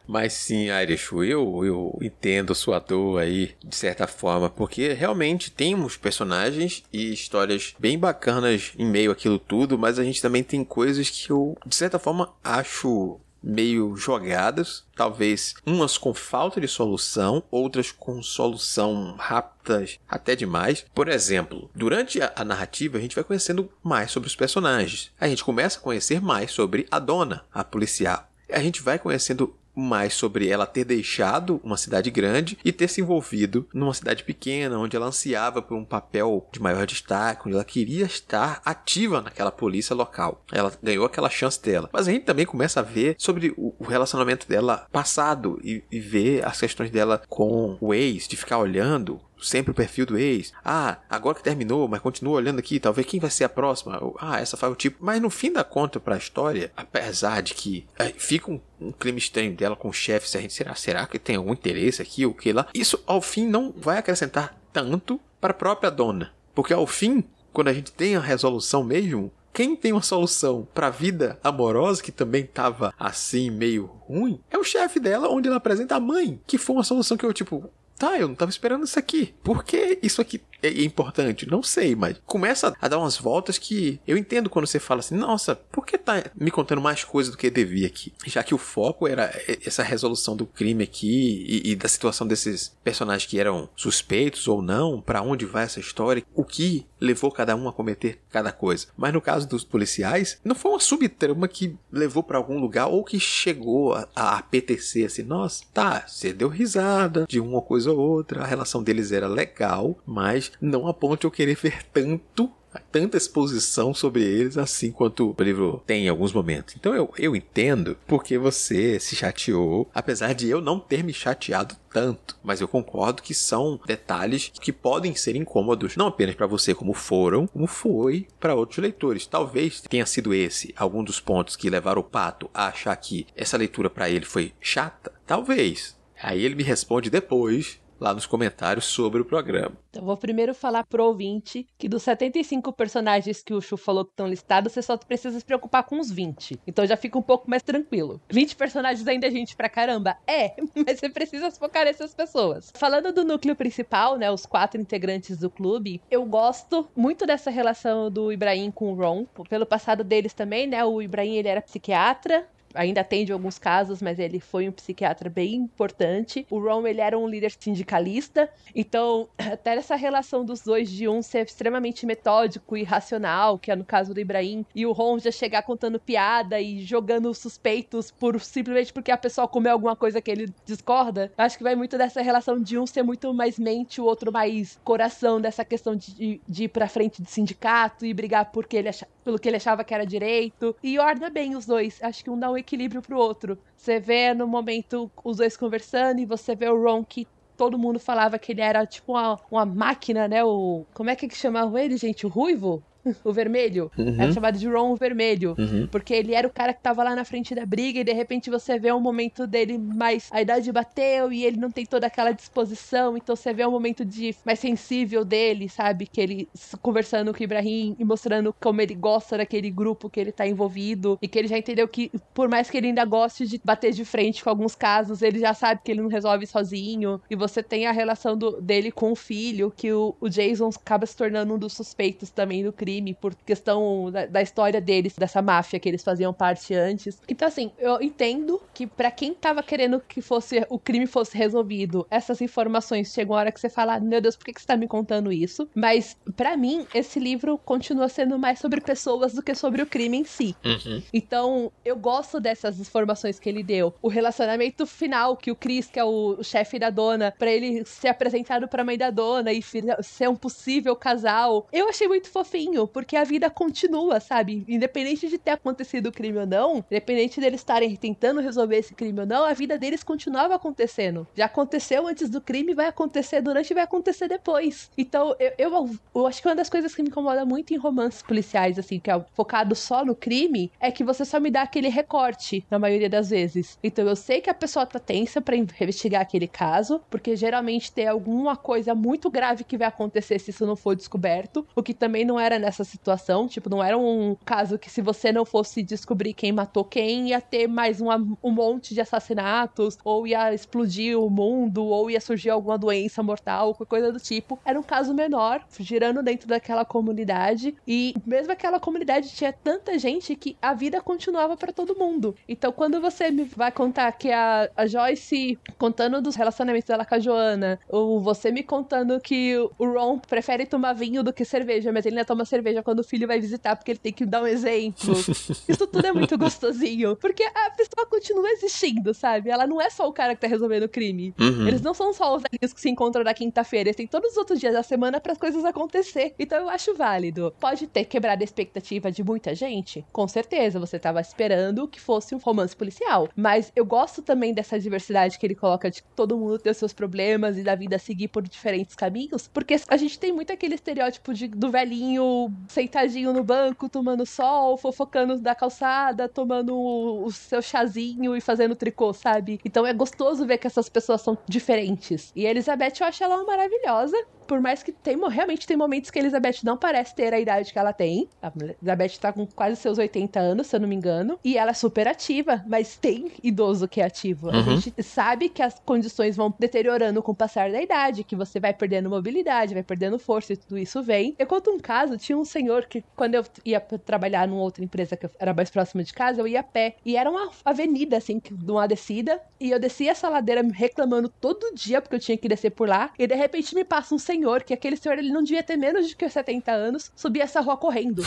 Mas sim, Airishu, eu, eu entendo sua dor aí, de certa forma, porque realmente temos personagens e histórias bem bacanas em meio àquilo tudo, mas a gente também tem coisas que eu, de certa forma, acho meio jogadas, talvez umas com falta de solução, outras com solução rápidas até demais. Por exemplo, durante a, narrativa a gente vai conhecendo mais sobre os personagens. A gente começa a conhecer mais sobre a dona, a policial. A gente vai conhecendo mais sobre ela ter deixado uma cidade grande e ter se envolvido numa cidade pequena, onde ela ansiava por um papel de maior destaque, onde ela queria estar ativa naquela polícia local. Ela ganhou aquela chance dela. Mas a gente também começa a ver sobre o relacionamento dela passado e, e ver as questões dela com o ex, de ficar olhando sempre o perfil do ex. Ah, agora que terminou, mas continua olhando aqui, talvez quem vai ser a próxima? Ah, essa faz o tipo. Mas no fim da conta, para a história, apesar de que é, fica um, um, clima estranho dela com o chefe, se a gente será, será que tem algum interesse aqui ou que lá? Isso ao fim não vai acrescentar tanto para a própria dona, porque ao fim, quando a gente tem a resolução mesmo, quem tem uma solução para a vida amorosa, que também tava assim, meio ruim, é o chefe dela, onde ela apresenta a mãe, que foi uma solução que eu, tipo, tá, eu não tava esperando isso aqui. Por que isso aqui é importante? Não sei, mas começa a dar umas voltas que eu entendo quando você fala assim, nossa, por que tá me contando mais coisa do que devia aqui? Já que o foco era essa resolução do crime aqui e, e da situação desses personagens que eram suspeitos ou não, para onde vai essa história, o que levou cada um a cometer cada coisa. Mas no caso dos policiais, não foi uma subtrama que levou para algum lugar ou que chegou a, a apetecer assim, nossa, tá, você deu risada de uma coisa ou outra, a relação deles era legal, mas não a ponto de eu querer ver tanto tanta exposição sobre eles assim quanto o livro tem em alguns momentos. Então eu, eu entendo porque você se chateou, apesar de eu não ter me chateado tanto, mas eu concordo que são detalhes que podem ser incômodos, não apenas para você como foram, como foi para outros leitores. Talvez tenha sido esse algum dos pontos que levaram o Pato a achar que essa leitura para ele foi chata. Talvez. Aí ele me responde depois lá nos comentários sobre o programa. Então, vou primeiro falar pro ouvinte que dos 75 personagens que o Chu falou que estão listados, você só precisa se preocupar com os 20. Então já fica um pouco mais tranquilo. 20 personagens ainda é gente pra caramba? É, mas você precisa se focar nessas pessoas. Falando do núcleo principal, né, os quatro integrantes do clube, eu gosto muito dessa relação do Ibrahim com o Ron, pelo passado deles também, né? O Ibrahim ele era psiquiatra, ainda atende alguns casos, mas ele foi um psiquiatra bem importante. O Ron, ele era um líder sindicalista, então até essa relação dos dois de um ser extremamente metódico e racional, que é no caso do Ibrahim, e o Ron já chegar contando piada e jogando suspeitos por simplesmente porque a pessoa comeu alguma coisa que ele discorda. Acho que vai muito dessa relação de um ser muito mais mente, o outro mais coração, dessa questão de, de ir pra frente do sindicato e brigar porque ele acha, pelo que ele achava que era direito. E orna bem os dois. Acho que um dá um equilíbrio pro outro. Você vê no momento os dois conversando e você vê o Ron que todo mundo falava que ele era tipo uma, uma máquina, né? O. Como é que chamava ele, gente? O ruivo? o vermelho. Uhum. Era chamado de Ron o vermelho. Uhum. Porque ele era o cara que tava lá na frente da briga e de repente você vê um momento dele mais. A idade bateu e ele não tem toda aquela disposição. Então você vê um momento de mais sensível dele, sabe? Que ele conversando com o Ibrahim e mostrando como ele gosta daquele grupo que ele tá envolvido. E que ele já entendeu que, por mais que ele ainda goste de bater de frente com alguns casos, ele já sabe que ele não resolve sozinho. E você tem a relação do, dele com o filho, que o, o Jason acaba se tornando um dos suspeitos também do crime crime, por questão da, da, história deles, dessa máfia que eles faziam parte antes. Então, assim, eu entendo que para quem tava querendo que fosse o crime fosse resolvido, essas informações chegam a hora que você fala, meu Deus, por que, que você tá me contando isso? Mas, para mim, esse livro continua sendo mais sobre pessoas do que sobre o crime em si. Uhum. Então, eu gosto dessas informações que ele deu. O relacionamento final, que o Chris, que é o, o chefe da dona, para ele ser apresentado pra mãe da dona e ser um possível casal, eu achei muito fofinho porque a vida continua, sabe? Independente de ter acontecido o crime ou não, independente deles estarem tentando resolver esse crime ou não, a vida deles continuava acontecendo. Já aconteceu antes do crime, vai acontecer durante e vai acontecer depois. Então, eu, eu, eu acho que uma das coisas que me incomoda muito em romances policiais, assim, que é focado só no crime, é que você só me dá aquele recorte, na maioria das vezes. Então, eu sei que a pessoa tá tensa para investigar aquele caso, porque geralmente tem alguma coisa muito grave que vai acontecer se isso não for descoberto, o que também não era nessa essa situação. Tipo, não era um caso que se você não fosse descobrir quem matou quem, ia ter mais uma, um monte de assassinatos, ou ia explodir o mundo, ou ia surgir alguma doença mortal, qualquer coisa do tipo. Era um caso menor, girando dentro daquela comunidade. E mesmo aquela comunidade tinha tanta gente que a vida continuava para todo mundo. Então, quando você me vai contar que a, a Joyce contando dos relacionamentos dela com a Joana, ou você me contando que o Ron prefere tomar vinho do que cerveja, mas ele ainda toma cerveja cerveja quando o filho vai visitar, porque ele tem que dar um exemplo. Isso tudo é muito gostosinho. Porque a pessoa continua existindo, sabe? Ela não é só o cara que tá resolvendo o crime. Uhum. Eles não são só os velhinhos que se encontram na quinta-feira. Eles têm todos os outros dias da semana para as coisas acontecer. Então eu acho válido. Pode ter quebrado a expectativa de muita gente? Com certeza. Você tava esperando que fosse um romance policial. Mas eu gosto também dessa diversidade que ele coloca de todo mundo ter seus problemas e da vida seguir por diferentes caminhos. Porque a gente tem muito aquele estereótipo de, do velhinho sentadinho no banco, tomando sol, fofocando da calçada, tomando o, seu chazinho e fazendo tricô, sabe? Então é gostoso ver que essas pessoas são diferentes. E a Elizabeth, eu acho ela maravilhosa por mais que tem, realmente tem momentos que a Elizabeth não parece ter a idade que ela tem. A Elizabeth tá com quase seus 80 anos, se eu não me engano. E ela é super ativa, mas tem idoso que é ativo. Uhum. A gente sabe que as condições vão deteriorando com o passar da idade, que você vai perdendo mobilidade, vai perdendo força e tudo isso vem. Eu conto um caso, tinha um senhor que, quando eu ia trabalhar numa outra empresa que era mais próxima de casa, eu ia a pé. E era uma avenida, assim, de uma descida. E eu descia essa ladeira reclamando todo dia, porque eu tinha que descer por lá. E de repente me passa um senhor, que aquele senhor ele não devia ter menos de que 70 anos, subia essa rua correndo.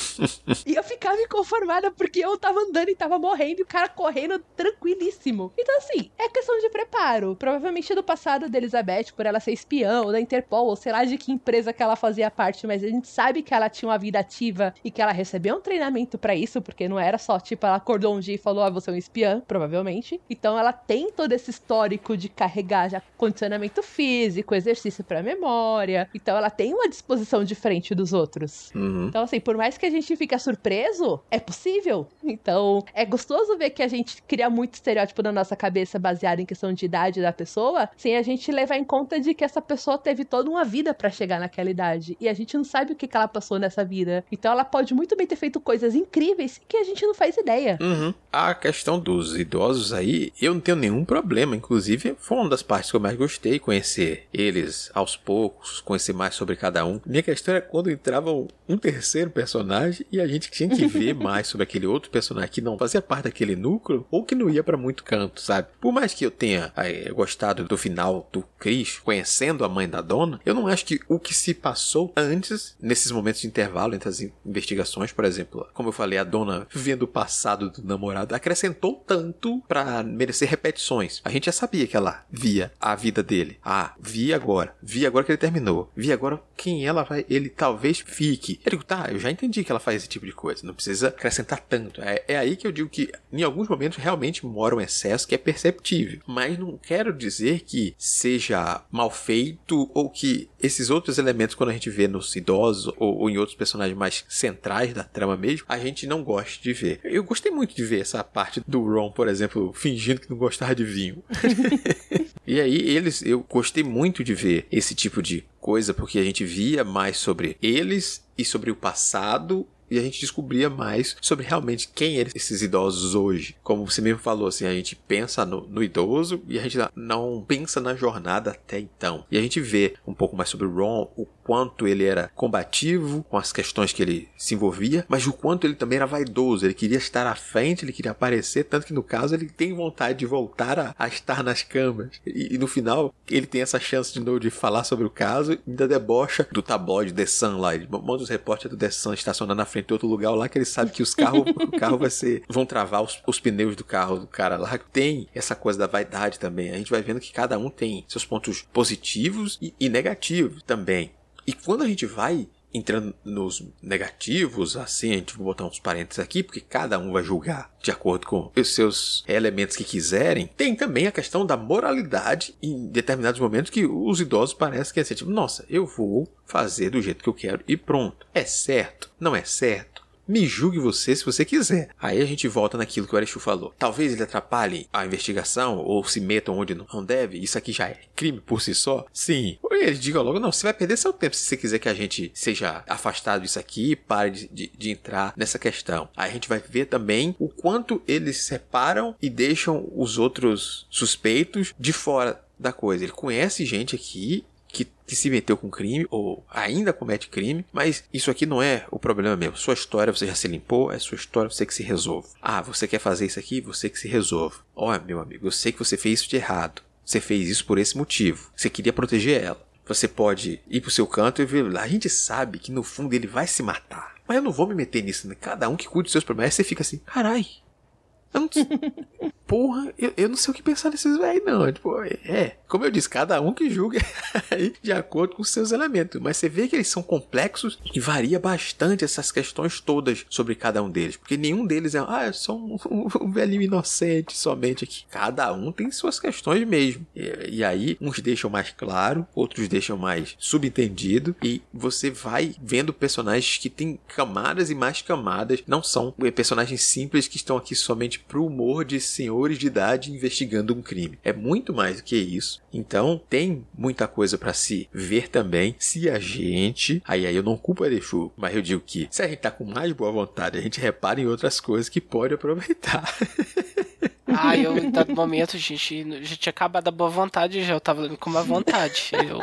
e eu ficava inconformada porque eu tava andando e tava morrendo e o cara correndo tranquilíssimo. Então, assim, é questão de preparo. Provavelmente do passado da Elizabeth, por ela ser espiã ou da Interpol, ou sei lá de que empresa que ela fazia parte, mas a gente sabe que ela tinha uma vida ativa e que ela recebeu um treinamento para isso, porque não era só, tipo, ela acordou um dia e falou, ah, você é um espiã, provavelmente. Então ela tem todo esse histórico de carregar já condicionamento físico, exercício para memória. Então ela tem uma disposição diferente dos outros. Uhum. Então, assim, por mais que a gente fique surpreso, é possível. Então, é gostoso ver que a gente cria muito estereótipo na nossa cabeça baseado em questão de idade da pessoa, sem a gente levar em conta de que essa pessoa teve toda uma vida para chegar naquela idade. E a gente não sabe o que, que ela passou nessa vida. Então, ela pode muito bem ter feito coisas incríveis que a gente não faz ideia. Uhum. A questão dos idosos aí, eu não tenho nenhum problema. Inclusive, foi uma das partes que eu mais gostei, conhecer eles aos poucos, conhecer mais sobre cada um. Minha questão era quando entrava um terceiro personagem e a gente tinha que ver mais sobre aquele outro personagem que não fazia parte daquele núcleo ou que não ia para muito canto, sabe? Por mais que eu tenha aí, gostado do final do Chris conhecendo a mãe da dona, eu não acho que o que se passou antes, nesses momentos de intervalo entre as investigações, por exemplo, como eu falei, a dona vendo o passado do namorado, acrescentou tanto para merecer repetições. A gente já sabia que ela via a vida dele. Ah, vi agora. Vi agora que ele terminou. Vi agora quem ela vai. Ele talvez fique. Eu digo, tá, eu já entendi que ela faz esse tipo de coisa. Não precisa acrescentar tanto. É, é aí que eu digo que em alguns momentos realmente mora um excesso que é perceptível. Mas não quero dizer que seja mal feito ou que esses outros elementos, quando a gente vê nos idosos ou, ou em outros personagens mais centrais da trama mesmo, a gente não gosta de ver. Eu gostei muito de ver essa parte do Ron, por exemplo, fingindo que não gostava de vinho. e aí, eles, eu gostei muito de ver esse tipo de coisa, porque a gente via mais sobre eles e sobre o passado e a gente descobria mais sobre realmente quem eram esses idosos hoje. Como você mesmo falou, assim, a gente pensa no, no, idoso e a gente não pensa na jornada até então. E a gente vê um pouco mais sobre o Ron, o quanto ele era combativo com as questões que ele se envolvia, mas o quanto ele também era vaidoso. Ele queria estar à frente, ele queria aparecer, tanto que no caso ele tem vontade de voltar a, a estar nas câmeras. E, e, no final ele tem essa chance de novo de falar sobre o caso ainda debocha do tabloide The Sun lá. Ele manda os repórteres do The Sun estacionar na frente de outro lugar lá que ele sabe que os carros, o carro vai ser, vão travar os, os pneus do carro do cara lá. Tem essa coisa da vaidade também. A gente vai vendo que cada um tem seus pontos positivos e, e negativos também. E quando a gente vai entrando nos negativos, assim, a gente vai botar uns parênteses aqui, porque cada um vai julgar de acordo com os seus elementos que quiserem. Tem também a questão da moralidade em determinados momentos que os idosos parecem que é assim, tipo, nossa, eu vou fazer do jeito que eu quero e pronto. É certo? Não é certo? Me julgue você se você quiser. Aí a gente volta naquilo que o Arechu falou. Talvez ele atrapalhe a investigação ou se metam onde não deve. Isso aqui já é crime por si só. Sim. Ele diga logo, não, você vai perder seu tempo se você quiser que a gente seja afastado disso aqui e pare de, de, de entrar nessa questão. Aí a gente vai ver também o quanto eles separam e deixam os outros suspeitos de fora da coisa. Ele conhece gente aqui que, que se meteu com crime ou ainda comete crime, mas isso aqui não é o problema meu. Sua história você já se limpou, é sua história você que se resolve. Ah, você quer fazer isso aqui, você que se resolve. Olha, meu amigo, eu sei que você fez isso de errado. Você fez isso por esse motivo. Você queria proteger ela. Você pode ir pro seu canto e ver lá. A gente sabe que no fundo ele vai se matar. Mas eu não vou me meter nisso, né? Cada um que cuide dos seus problemas. Aí você fica assim, carai. Eu não... porra, eu, eu não sei o que pensar nesses velhos, não. Tipo, é, como eu disse, cada um que julga de acordo com seus elementos. Mas você vê que eles são complexos e varia bastante essas questões todas sobre cada um deles. Porque nenhum deles é, ah, eu sou um, um, um velhinho inocente somente aqui. Cada um tem suas questões mesmo. E, e aí, uns deixam mais claro, outros deixam mais subentendido. E você vai vendo personagens que têm camadas e mais camadas. Não são personagens simples que estão aqui somente pro humor de senhor menores de idade investigando um crime. É muito mais do que isso. Então, tem muita coisa para se ver também. Se a gente, aí aí eu não culpo a Erechu, mas eu digo que se a gente tá com mais boa vontade, a gente repara em outras coisas que pode aproveitar. Ah, eu, em dado momento, gente, já tinha acabado a boa vontade, já eu tava com má vontade. Eu...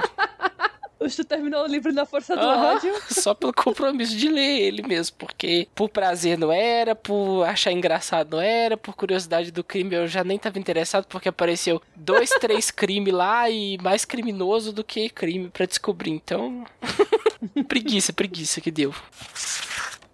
O Stu terminou o livro na força do Aham, ódio. Só pelo compromisso de ler ele mesmo, porque por prazer não era, por achar engraçado não era, por curiosidade do crime eu já nem tava interessado, porque apareceu dois, três crimes lá e mais criminoso do que crime pra descobrir. Então, preguiça, preguiça que deu.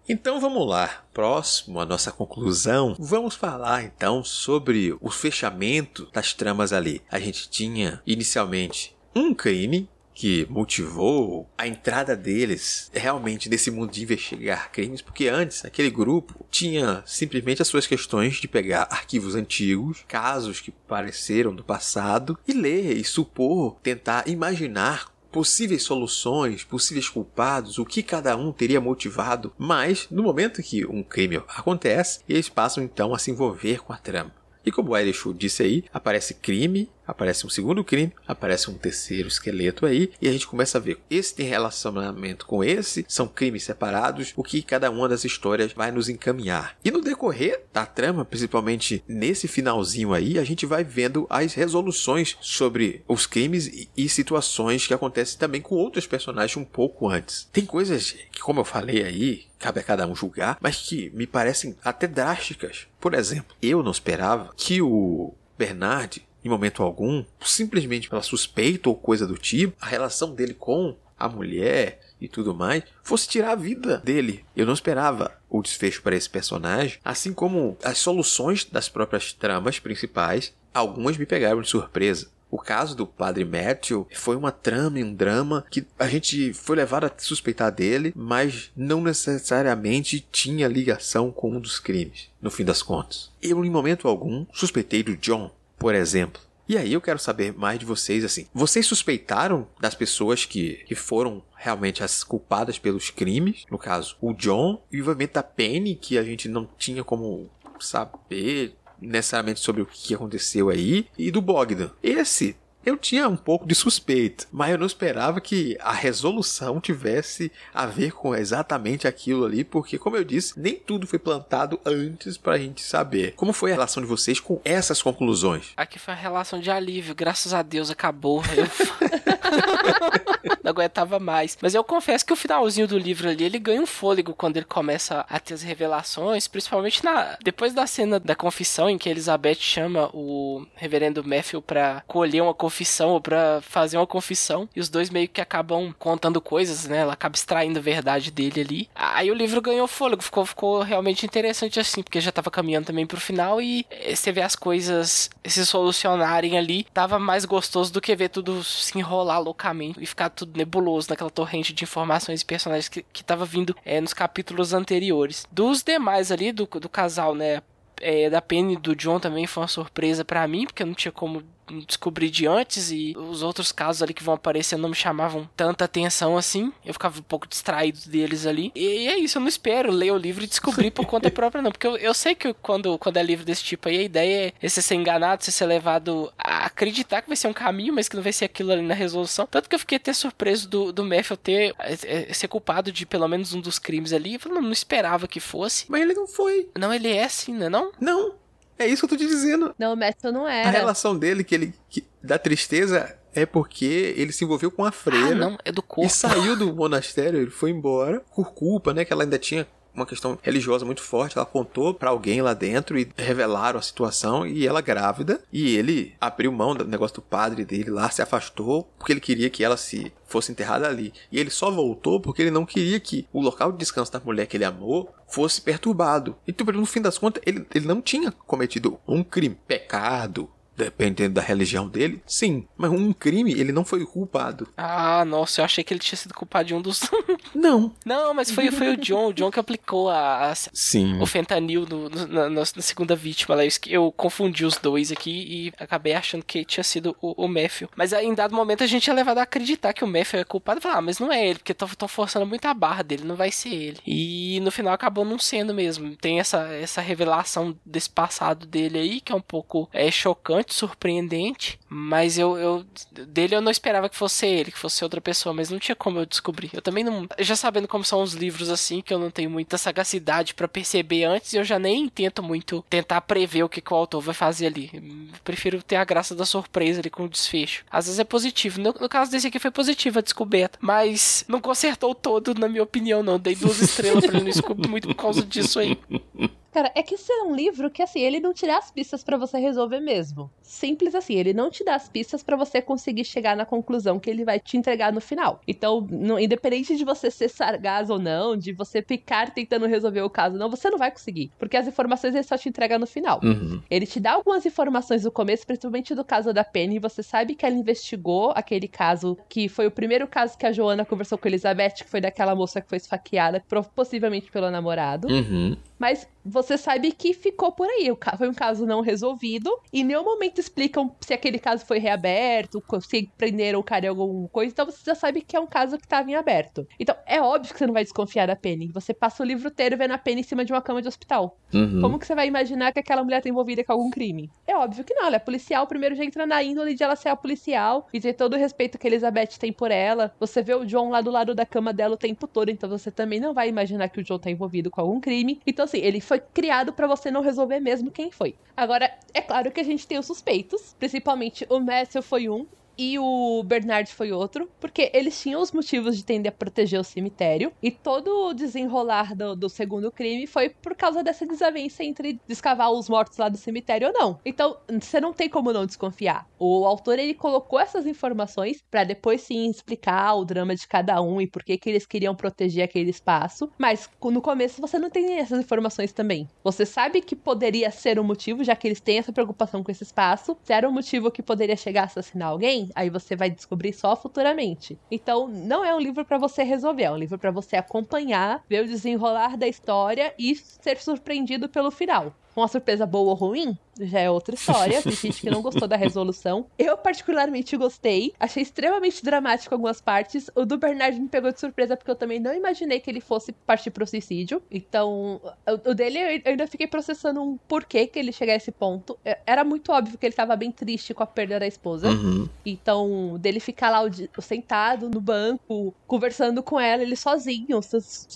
Então vamos lá, próximo à nossa conclusão, vamos falar então sobre o fechamento das tramas ali. A gente tinha inicialmente um crime que motivou a entrada deles realmente nesse mundo de investigar crimes, porque antes aquele grupo tinha simplesmente as suas questões de pegar arquivos antigos, casos que pareceram do passado e ler e supor, tentar imaginar possíveis soluções, possíveis culpados, o que cada um teria motivado, mas no momento que um crime acontece, eles passam então a se envolver com a trama. E como o Erishu disse aí, aparece crime, aparece um segundo crime, aparece um terceiro esqueleto aí, e a gente começa a ver esse tem relacionamento com esse, são crimes separados, o que cada uma das histórias vai nos encaminhar. E no decorrer da trama, principalmente nesse finalzinho aí, a gente vai vendo as resoluções sobre os crimes e, situações que acontecem também com outros personagens um pouco antes. Tem coisas que, como eu falei aí, cabe a cada um julgar, mas que me parecem até drásticas. Por exemplo, eu não esperava que o Bernard em momento algum, simplesmente pela suspeita ou coisa do tipo, a relação dele com a mulher e tudo mais, fosse tirar a vida dele. Eu não esperava o desfecho para esse personagem, assim como as soluções das próprias tramas principais, algumas me pegaram de surpresa. O caso do padre Matthew foi uma trama e um drama que a gente foi levado a suspeitar dele, mas não necessariamente tinha ligação com um dos crimes, no fim das contas. Eu, em momento algum, suspeitei do John, por exemplo. E aí eu quero saber mais de vocês, assim. Vocês suspeitaram das pessoas que, que foram realmente as culpadas pelos crimes? No caso, o John e obviamente a Penny, que a gente não tinha como saber necessariamente sobre o que aconteceu aí, e do Bogdan. Esse eu tinha um pouco de suspeita, mas eu não esperava que a resolução tivesse a ver com exatamente aquilo ali, porque, como eu disse, nem tudo foi plantado antes pra gente saber. Como foi a relação de vocês com essas conclusões? Aqui foi a relação de alívio, graças a Deus acabou. Eu... não aguentava mais. Mas eu confesso que o finalzinho do livro ali, ele ganha um fôlego quando ele começa a ter as revelações, principalmente na depois da cena da confissão em que Elizabeth chama o reverendo Matthew para colher uma confissão ou para fazer uma confissão e os dois meio que acabam contando coisas, né? Ela acaba extraindo a verdade dele ali. Aí o livro ganhou fôlego, ficou, ficou realmente interessante assim, porque já tava caminhando também pro final e eh, você vê as coisas se solucionarem ali, tava mais gostoso do que ver tudo se enrolar loucamente e ficar tudo nebuloso naquela torrente de informações e personagens que, que tava vindo é, nos capítulos anteriores. Dos demais ali, do, do casal, né? É, da Penny e do John também foi uma surpresa para mim, porque eu não tinha como descobrir de antes e os outros casos ali que vão aparecer não me chamavam tanta atenção assim. Eu ficava um pouco distraído deles ali. E é isso, eu não espero ler o livro e descobrir por conta própria, não. Porque eu, eu sei que quando, quando é livro desse tipo aí, a ideia é você ser enganado, você ser levado a acreditar que vai ser um caminho, mas que não vai ser aquilo ali na resolução. Tanto que eu fiquei até surpreso do, do Matthew ter é, ser culpado de pelo menos um dos crimes ali. Eu falei, não, não esperava que fosse. Mas ele não foi. Não, ele é assim, né? Não? Não. É isso que eu tô te dizendo. Não, o Matthew não era. A relação dele, que ele. Que, da tristeza, é porque ele se envolveu com a freira. Ah, não, é do corpo. E saiu do monastério, ele foi embora por culpa, né? Que ela ainda tinha uma questão religiosa muito forte. Ela contou para alguém lá dentro e revelaram a situação e ela grávida. E ele abriu mão do negócio do padre dele lá, se afastou porque ele queria que ela se fosse enterrada ali. E ele só voltou porque ele não queria que o local de descanso da mulher que ele amou fosse perturbado. Então, no fim das contas, ele, ele não tinha cometido um crime, pecado, Dependendo da religião dele, sim. Mas um crime, ele não foi culpado. Ah, nossa, eu achei que ele tinha sido culpado de um dos. não. Não, mas foi, foi o John, o John que aplicou a, a sim. o fentanil no, no, na, na, segunda vítima. Lá. Eu, eu, confundi os dois aqui e acabei achando que tinha sido o, o Matthew. Mas aí, em dado momento a gente é levado a acreditar que o Matthew é culpado e falar, ah, mas não é ele, porque estão forçando muito a barra dele, não vai ser ele. E no final acabou não sendo mesmo. Tem essa, essa revelação desse passado dele aí, que é um pouco é, chocante, surpreendente, mas eu, eu dele eu não esperava que fosse ele, que fosse outra pessoa, mas não tinha como eu descobrir. Eu também não, já sabendo como são os livros assim, que eu não tenho muita sagacidade para perceber antes, eu já nem tento muito tentar prever o que, que o autor vai fazer ali. Eu prefiro ter a graça da surpresa ali com o desfecho. Às vezes é positivo. No, no caso desse aqui foi positiva a descoberta, mas não consertou todo, na minha opinião, não. Dei duas estrelas pra ele descobrir muito por causa disso aí. Cara, é que esse é um livro que, assim, ele não te dá as pistas para você resolver mesmo. Simples assim, ele não te dá as pistas para você conseguir chegar na conclusão que ele vai te entregar no final. Então, não, independente de você ser sargaz ou não, de você ficar tentando resolver o caso ou não, você não vai conseguir. Porque as informações ele só te entrega no final. Uhum. Ele te dá algumas informações no começo, principalmente do caso da Penny, você sabe que ela investigou aquele caso, que foi o primeiro caso que a Joana conversou com a Elizabeth, que foi daquela moça que foi esfaqueada, possivelmente pelo namorado. Uhum. Mas você sabe que ficou por aí. Foi um caso não resolvido. E em nenhum momento explicam se aquele caso foi reaberto, se prenderam o cara em alguma coisa. Então você já sabe que é um caso que estava em aberto. Então é óbvio que você não vai desconfiar da Penny. Você passa o livro inteiro vendo a Penny em cima de uma cama de hospital. Uhum. Como que você vai imaginar que aquela mulher está envolvida com algum crime? É óbvio que não. Ela é policial. Primeiro já entra na índole de ela ser a policial e ter todo o respeito que a Elizabeth tem por ela. Você vê o John lá do lado da cama dela o tempo todo. Então você também não vai imaginar que o John está envolvido com algum crime. Então assim, ele foi criado para você não resolver mesmo quem foi. Agora, é claro que a gente tem os suspeitos, principalmente o Matthew foi um, e o Bernard foi outro, porque eles tinham os motivos de tender a proteger o cemitério, e todo o desenrolar do, do, segundo crime foi por causa dessa desavença entre descavar os mortos lá do cemitério ou não. Então, você não tem como não desconfiar. O autor, ele colocou essas informações para depois sim explicar o drama de cada um e por que que eles queriam proteger aquele espaço, mas no começo você não tem essas informações também. Você sabe que poderia ser um motivo, já que eles têm essa preocupação com esse espaço, se era um motivo que poderia chegar a assassinar alguém, Aí você vai descobrir só futuramente. Então, não é um livro para você resolver, é um livro para você acompanhar, ver o desenrolar da história e ser surpreendido pelo final. Uma surpresa boa ou ruim, já é outra história. Tem gente que não gostou da resolução. Eu, particularmente, gostei. Achei extremamente dramático algumas partes. O do Bernard me pegou de surpresa, porque eu também não imaginei que ele fosse partir pro suicídio. Então, o dele eu ainda fiquei processando um porquê que ele chegar a esse ponto. É, era muito óbvio que ele tava bem triste com a perda da esposa. Uhum. Então, dele ficar lá sentado no banco, conversando com ela, ele sozinho.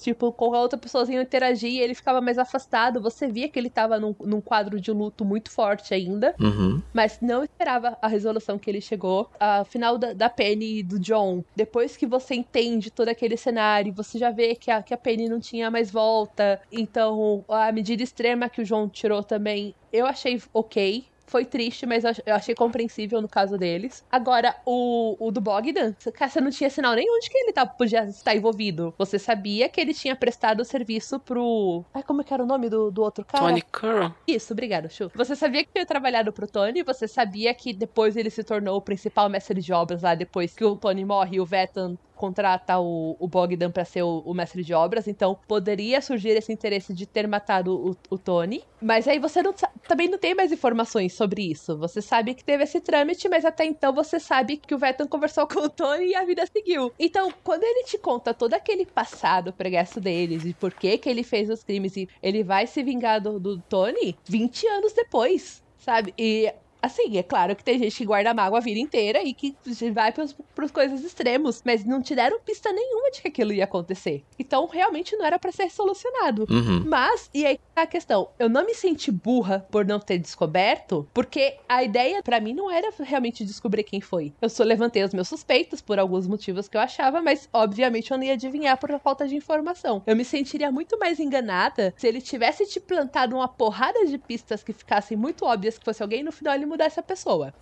Tipo, com a outra pessoazinha interagir, ele ficava mais afastado. Você via que ele tava num, num quadro de luto muito forte ainda. Uhum. Mas não esperava a resolução que ele chegou. A final da, da Penny e do John, depois que você entende todo aquele cenário, você já vê que a, que a Penny não tinha mais volta. Então, a medida extrema que o John tirou também, eu achei ok. Foi triste, mas eu achei compreensível no caso deles. Agora, o, o do Bogdan, você não tinha sinal nenhum de que ele tá, podia estar envolvido. Você sabia que ele tinha prestado o serviço pro. Ai, como é que era o nome do, do outro cara? Tony Curran. Isso, obrigado, Chu. Você sabia que tinha trabalhado pro Tony, você sabia que depois ele se tornou o principal mestre de obras lá, depois que o Tony morre e o Vetan contrata o, o Bogdan para ser o, o, mestre de obras, então poderia surgir esse interesse de ter matado o, o Tony. Mas aí você não, também não tem mais informações sobre isso. Você sabe que teve esse trâmite, mas até então você sabe que o Vetan conversou com o Tony e a vida seguiu. Então, quando ele te conta todo aquele passado preguiço deles e por que que ele fez os crimes e ele vai se vingar do, do Tony 20 anos depois sabe? E Assim, é claro que tem gente que guarda mágoa a vida inteira e que vai pros, pros coisas extremos, mas não te deram pista nenhuma de que aquilo ia acontecer. Então, realmente não era para ser solucionado. Uhum. Mas, e aí a questão, eu não me senti burra por não ter descoberto, porque a ideia para mim não era realmente descobrir quem foi. Eu só levantei os meus suspeitos por alguns motivos que eu achava, mas obviamente eu não ia adivinhar por falta de informação. Eu me sentiria muito mais enganada se ele tivesse te plantado uma porrada de pistas que ficassem muito óbvias que fosse alguém no final ele mudar essa pessoa.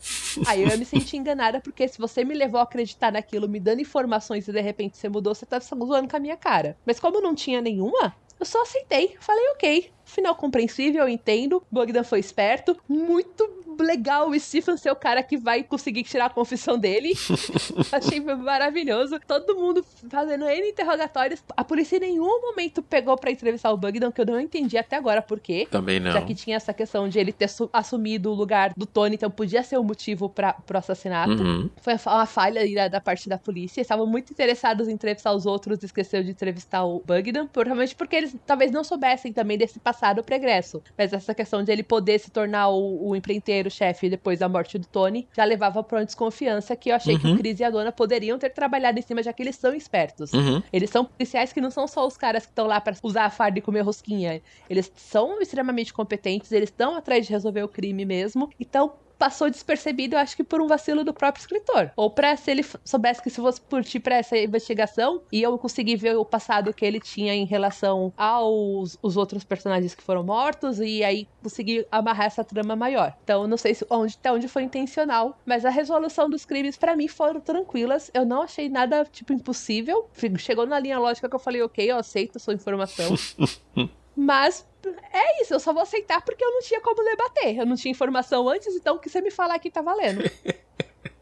Aí eu ia me sentir enganada, porque se você me levou a acreditar naquilo, me dando informações e de repente você mudou, você tá zoando com a minha cara. Mas como não tinha nenhuma, eu só aceitei. Falei, ok. Final compreensível, eu entendo. Bogdan foi esperto. Muito legal o Stephen ser o cara que vai conseguir tirar a confissão dele. Achei maravilhoso. Todo mundo fazendo N interrogatórios. A polícia em nenhum momento pegou para entrevistar o Bugdan, que eu não entendi até agora por quê. Também não. Já que tinha essa questão de ele ter assumido o lugar do Tony, então podia ser o motivo para pro assassinato. Uhum. Foi uma falha da parte da polícia. Estavam muito interessados em entrevistar os outros, esqueceu de entrevistar o Bugdan, provavelmente porque eles talvez não soubessem também desse passado pregresso. Mas essa questão de ele poder se tornar o, o empreiteiro chefe depois da morte do Tony já levava pra uma desconfiança que eu achei uhum. que o Chris e a dona poderiam ter trabalhado em cima, já que eles são espertos. Uhum. Eles são policiais que não são só os caras que estão lá para usar a farda e comer rosquinha. Eles são extremamente competentes, eles estão atrás de resolver o crime mesmo. Então, passou despercebido, eu acho que por um vacilo do próprio escritor. Ou para se ele soubesse que se fosse curtir para essa investigação e eu conseguir ver o passado que ele tinha em relação aos os outros personagens que foram mortos e aí conseguir amarrar essa trama maior. Então, não sei se onde até onde foi intencional, mas a resolução dos crimes para mim foram tranquilas. Eu não achei nada tipo impossível. Chegou na linha lógica que eu falei, ok, eu aceito a sua informação. mas é isso, eu só vou aceitar porque eu não tinha como debater. Eu não tinha informação antes, então o que você me falar aqui tá valendo.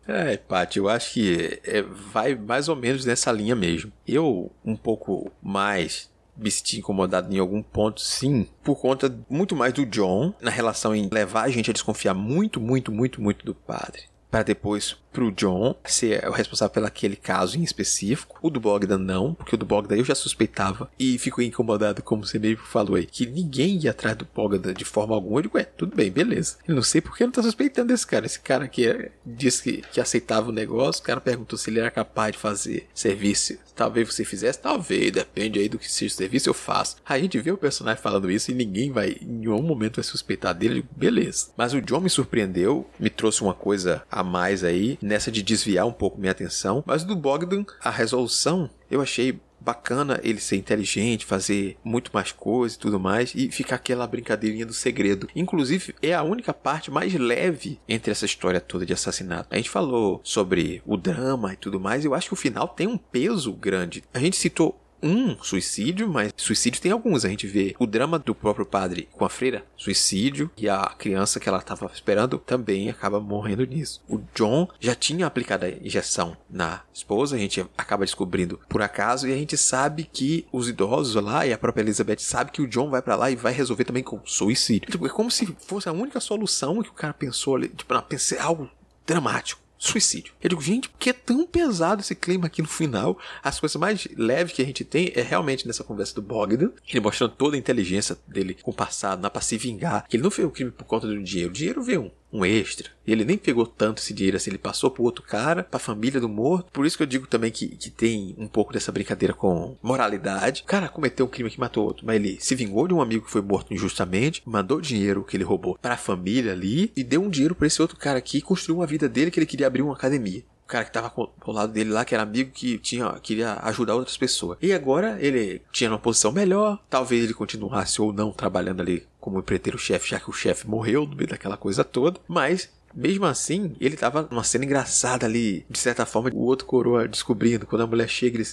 É, Paty, eu acho que é, vai mais ou menos nessa linha mesmo. Eu, um pouco mais me senti incomodado em algum ponto, sim, por conta muito mais do John, na relação em levar a gente a desconfiar muito, muito, muito, muito do padre para depois pro John ser o responsável pelo aquele caso em específico. O do Bogdan não, porque o do Bogdan eu já suspeitava e fico incomodado, como você mesmo falou aí, que ninguém ia atrás do Bogdan de forma alguma. Eu digo, é, tudo bem, beleza. Eu não sei porque não tá suspeitando desse cara. Esse cara que é, disse que, que aceitava o negócio, o cara perguntou se ele era capaz de fazer serviço. Talvez você fizesse, talvez, depende aí do que seja o serviço, eu faço. A gente vê o personagem falando isso e ninguém vai, em nenhum momento vai suspeitar dele. Eu digo, beleza. Mas o John me surpreendeu, me trouxe uma coisa a mais aí, nessa de desviar um pouco minha atenção. Mas do Bogdan, a resolução eu achei bacana ele ser inteligente, fazer muito mais coisas e tudo mais, e ficar aquela brincadeirinha do segredo. Inclusive, é a única parte mais leve entre essa história toda de assassinato. A gente falou sobre o drama e tudo mais, e eu acho que o final tem um peso grande. A gente citou um suicídio, mas suicídio tem alguns. A gente vê o drama do próprio padre com a freira, suicídio, e a criança que ela estava esperando também acaba morrendo nisso. O John já tinha aplicado a injeção na esposa, a gente acaba descobrindo por acaso, e a gente sabe que os idosos lá e a própria Elizabeth sabe que o John vai para lá e vai resolver também com suicídio. Tipo, é como se fosse a única solução que o cara pensou ali, tipo, não, pensei algo dramático suicídio. Eu digo, gente, por que é tão pesado esse clima aqui no final? As coisas mais leves que a gente tem é realmente nessa conversa do Bogdan, ele mostrando toda a inteligência dele com o passado, na pra se vingar. Que ele não fez o crime por conta do dinheiro. O dinheiro veio um extra. Ele nem pegou tanto esse dinheiro assim, ele passou pro outro cara, pra família do morto. Por isso que eu digo também que, que tem um pouco dessa brincadeira com moralidade. O cara cometeu um crime que matou outro, mas ele se vingou de um amigo que foi morto injustamente, mandou dinheiro que ele roubou pra família ali e deu um dinheiro para esse outro cara aqui e construiu uma vida dele que ele queria abrir uma academia o cara que tava ao lado dele lá, que era amigo que tinha, queria ajudar outras pessoas. E agora ele tinha uma posição melhor, talvez ele continuasse ou não trabalhando ali como empreiteiro-chefe, já que o chefe morreu no meio daquela coisa toda, mas mesmo assim, ele tava numa cena engraçada ali, de certa forma, o outro coroa descobrindo, quando a mulher chega, ele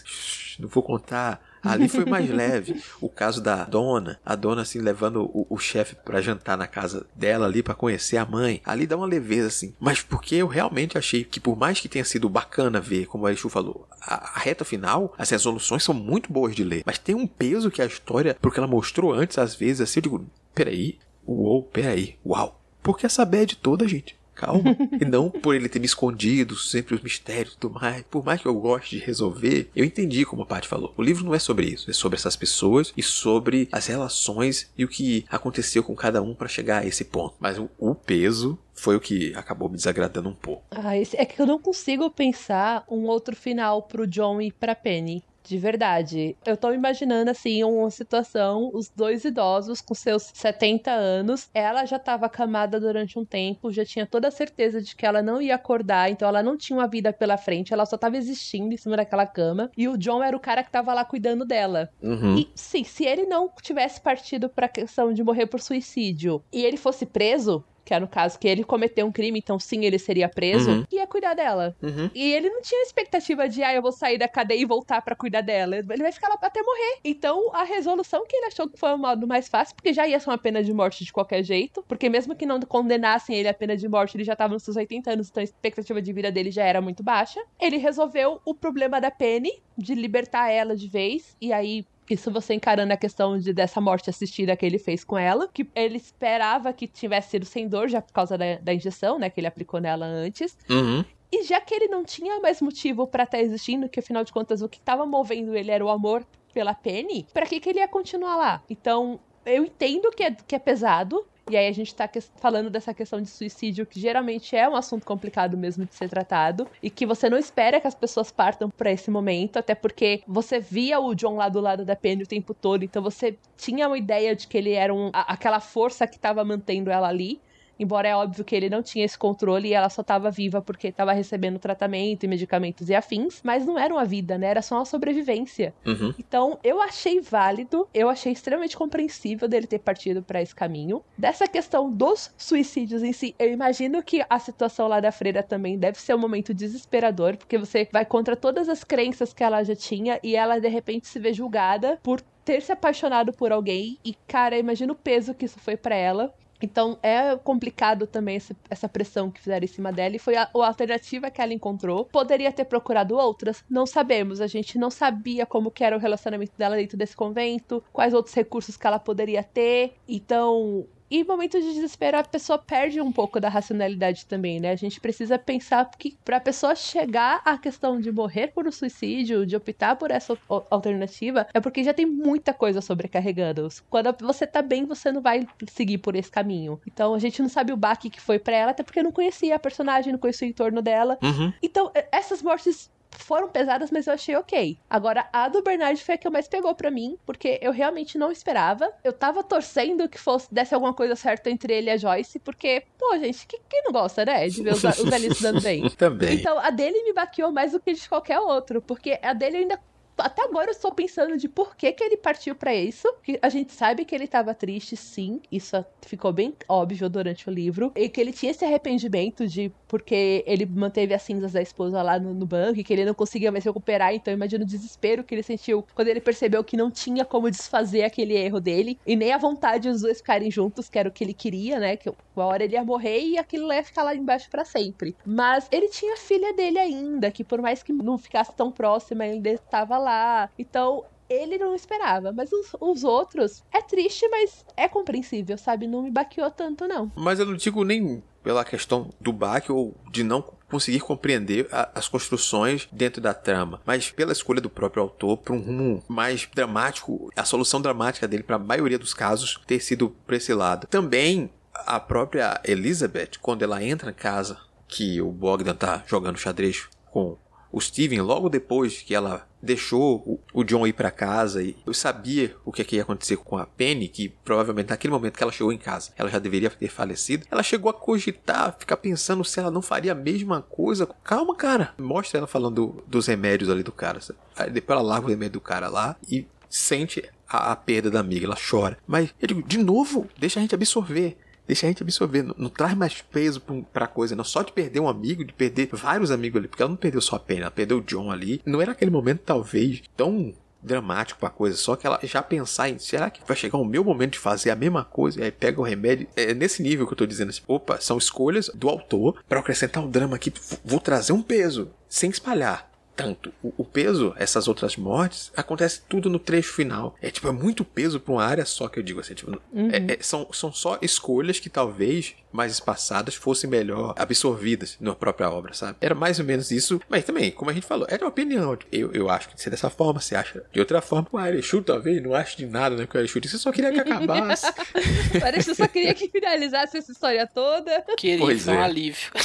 não vou contar, Ali foi mais leve. O caso da dona, a dona assim levando o, o chefe para jantar na casa dela ali para conhecer a mãe. Ali dá uma leveza assim. Mas porque eu realmente achei que por mais que tenha sido bacana ver, como a Exu falou, a, a, reta final, as resoluções são muito boas de ler, mas tem um peso que a história, porque ela mostrou antes às vezes assim, eu digo, peraí, uou, peraí, uau. Porque essa bad toda, gente calma. e não por ele ter me escondido sempre os mistérios e tudo mais. Por mais que eu goste de resolver, eu entendi como a Paty falou. O livro não é sobre isso, é sobre essas pessoas e sobre as relações e o que aconteceu com cada um para chegar a esse ponto. Mas o, o peso foi o que acabou me desagradando um pouco. Ah, é que eu não consigo pensar um outro final pro John e pra Penny. De verdade. Eu tô imaginando, assim, uma situação, os dois idosos com seus 70 anos, ela já tava acamada durante um tempo, já tinha toda a certeza de que ela não ia acordar, então ela não tinha uma vida pela frente, ela só tava existindo em cima daquela cama, e o John era o cara que tava lá cuidando dela. Uhum. E, sim, se ele não tivesse partido pra questão de morrer por suicídio, e ele fosse preso, que era no caso que ele cometeu um crime, então sim, ele seria preso, Uhum. ia cuidar dela. Uhum. E ele não tinha expectativa de, ah, eu vou sair da cadeia e voltar pra cuidar dela. Ele vai ficar lá até morrer. Então, a resolução que ele achou que foi o modo mais fácil, porque já ia ser uma pena de morte de qualquer jeito, porque mesmo que não condenassem ele à pena de morte, ele já tava nos seus 80 anos, então a expectativa de vida dele já era muito baixa. Ele resolveu o problema da Penny, de libertar ela de vez, e aí isso você encarando a questão de, dessa morte assistida que ele fez com ela, que ele esperava que tivesse sido sem dor já por causa da, da injeção, né, que ele aplicou nela antes. Uhum. E já que ele não tinha mais motivo pra estar existindo, que afinal de contas o que tava movendo ele era o amor pela Penny, pra que que ele ia continuar lá? Então, eu entendo que é, que é pesado. E aí a gente tá que- falando dessa questão de suicídio, que geralmente é um assunto complicado mesmo de ser tratado, e que você não espera que as pessoas partam pra esse momento, até porque você via o John lá do lado da Penny o tempo todo, então você tinha uma ideia de que ele era um, a- aquela força que tava mantendo ela ali. Embora é óbvio que ele não tinha esse controle e ela só tava viva porque tava recebendo tratamento e medicamentos e afins, mas não era uma vida, né? Era só uma sobrevivência. Uhum. Então, eu achei válido, eu achei extremamente compreensível dele ter partido pra esse caminho. Dessa questão dos suicídios em si, eu imagino que a situação lá da freira também deve ser um momento desesperador, porque você vai contra todas as crenças que ela já tinha e ela de repente se vê julgada por ter se apaixonado por alguém e cara, imagina o peso que isso foi pra ela. Então é complicado também esse- essa pressão que fizeram em cima dela e foi a, a alternativa que ela encontrou. Poderia ter procurado outras? Não sabemos. A gente não sabia como era o relacionamento dela dentro desse convento, quais outros recursos que ela poderia ter. Então. E em momentos de desespero a pessoa perde um pouco da racionalidade também, né? A gente precisa pensar que pra pessoa chegar à questão de morrer por um suicídio, de optar por essa alternativa, é porque já tem muita coisa sobrecarregando. Quando você tá bem, você não vai seguir por esse caminho. Então a gente não sabe o baque que foi pra ela, até porque não conhecia a personagem, não conhecia o entorno dela. Uhum. Então, essas mortes foram pesadas, mas eu achei ok. Agora, a do Bernard foi a que mais pegou pra mim, porque eu realmente não esperava. Eu tava torcendo que fosse desse alguma coisa certa entre ele e a Joyce, porque, pô, gente, que- quem não gosta, né? De ver os, os dando bem. Também. Então, a dele me baqueou mais do que de qualquer outro, porque a dele eu ainda. Até agora eu estou pensando de por que, que ele partiu pra isso. Que a gente sabe que ele tava triste, sim. Isso ficou bem óbvio durante o livro. E que ele tinha esse arrependimento de porque ele manteve as cinzas da esposa lá no, no banco e que ele não conseguia mais recuperar. Então imagina o desespero que ele sentiu quando ele percebeu que não tinha como desfazer aquele erro dele. E nem a vontade de dois ficarem juntos, que era o que ele queria, né? Que uma hora ele ia morrer e aquilo ia ficar lá embaixo pra sempre. Mas ele tinha a filha dele ainda, que por mais que não ficasse tão próxima, ainda estava lá. Então. Ele não esperava, mas os, os outros é triste, mas é compreensível, sabe? Não me baqueou tanto, não. Mas eu não digo nem pela questão do baque ou de não conseguir compreender a- as construções dentro da trama, mas pela escolha do próprio autor para um rumo mais dramático, a solução dramática dele para a maioria dos casos ter sido para esse lado. Também a própria Elizabeth, quando ela entra em casa, que o Bogdan tá jogando xadrez com o Steven, logo depois que ela deixou o- John ir pra casa e eu sabia o que, que ia acontecer com a Penny, que provavelmente naquele momento que ela chegou em casa, ela já deveria ter falecido. Ela chegou a cogitar, ficar pensando se ela não faria a mesma coisa. Calma, cara. Mostra ela falando dos remédios ali do cara. sabe? Aí depois ela larga o remédio do cara lá e sente a, a perda da amiga, ela chora. Mas digo, de novo, deixa a gente absorver. Deixa a gente absorver, não, não traz mais peso pra, coisa, não. Só de perder um amigo, de perder vários amigos ali, porque ela não perdeu só a pena, ela perdeu o John ali. Não era aquele momento, talvez, tão dramático pra coisa, só que ela já pensar em será que vai chegar o meu momento de fazer a mesma coisa e aí pega o remédio. É nesse nível que eu tô dizendo assim, opa, são escolhas do autor pra acrescentar um drama aqui, vou trazer um peso, sem espalhar tanto. O, o peso, essas outras mortes, acontece tudo no trecho final. É tipo, é muito peso pra uma área só que eu digo assim, tipo, é- é- são, são só escolhas que talvez mais espaçadas fossem melhor absorvidas na própria obra, sabe? Era mais ou menos isso, mas também, como a gente falou, era uma opinião. Eu, eu acho que tem que ser dessa forma, você acha de outra forma. O Arechu talvez não ache de nada, né? Porque o disse, eu só queria que acabasse. Parece que eu só queria que finalizasse essa história toda. Querido, Pois foi um é. alívio.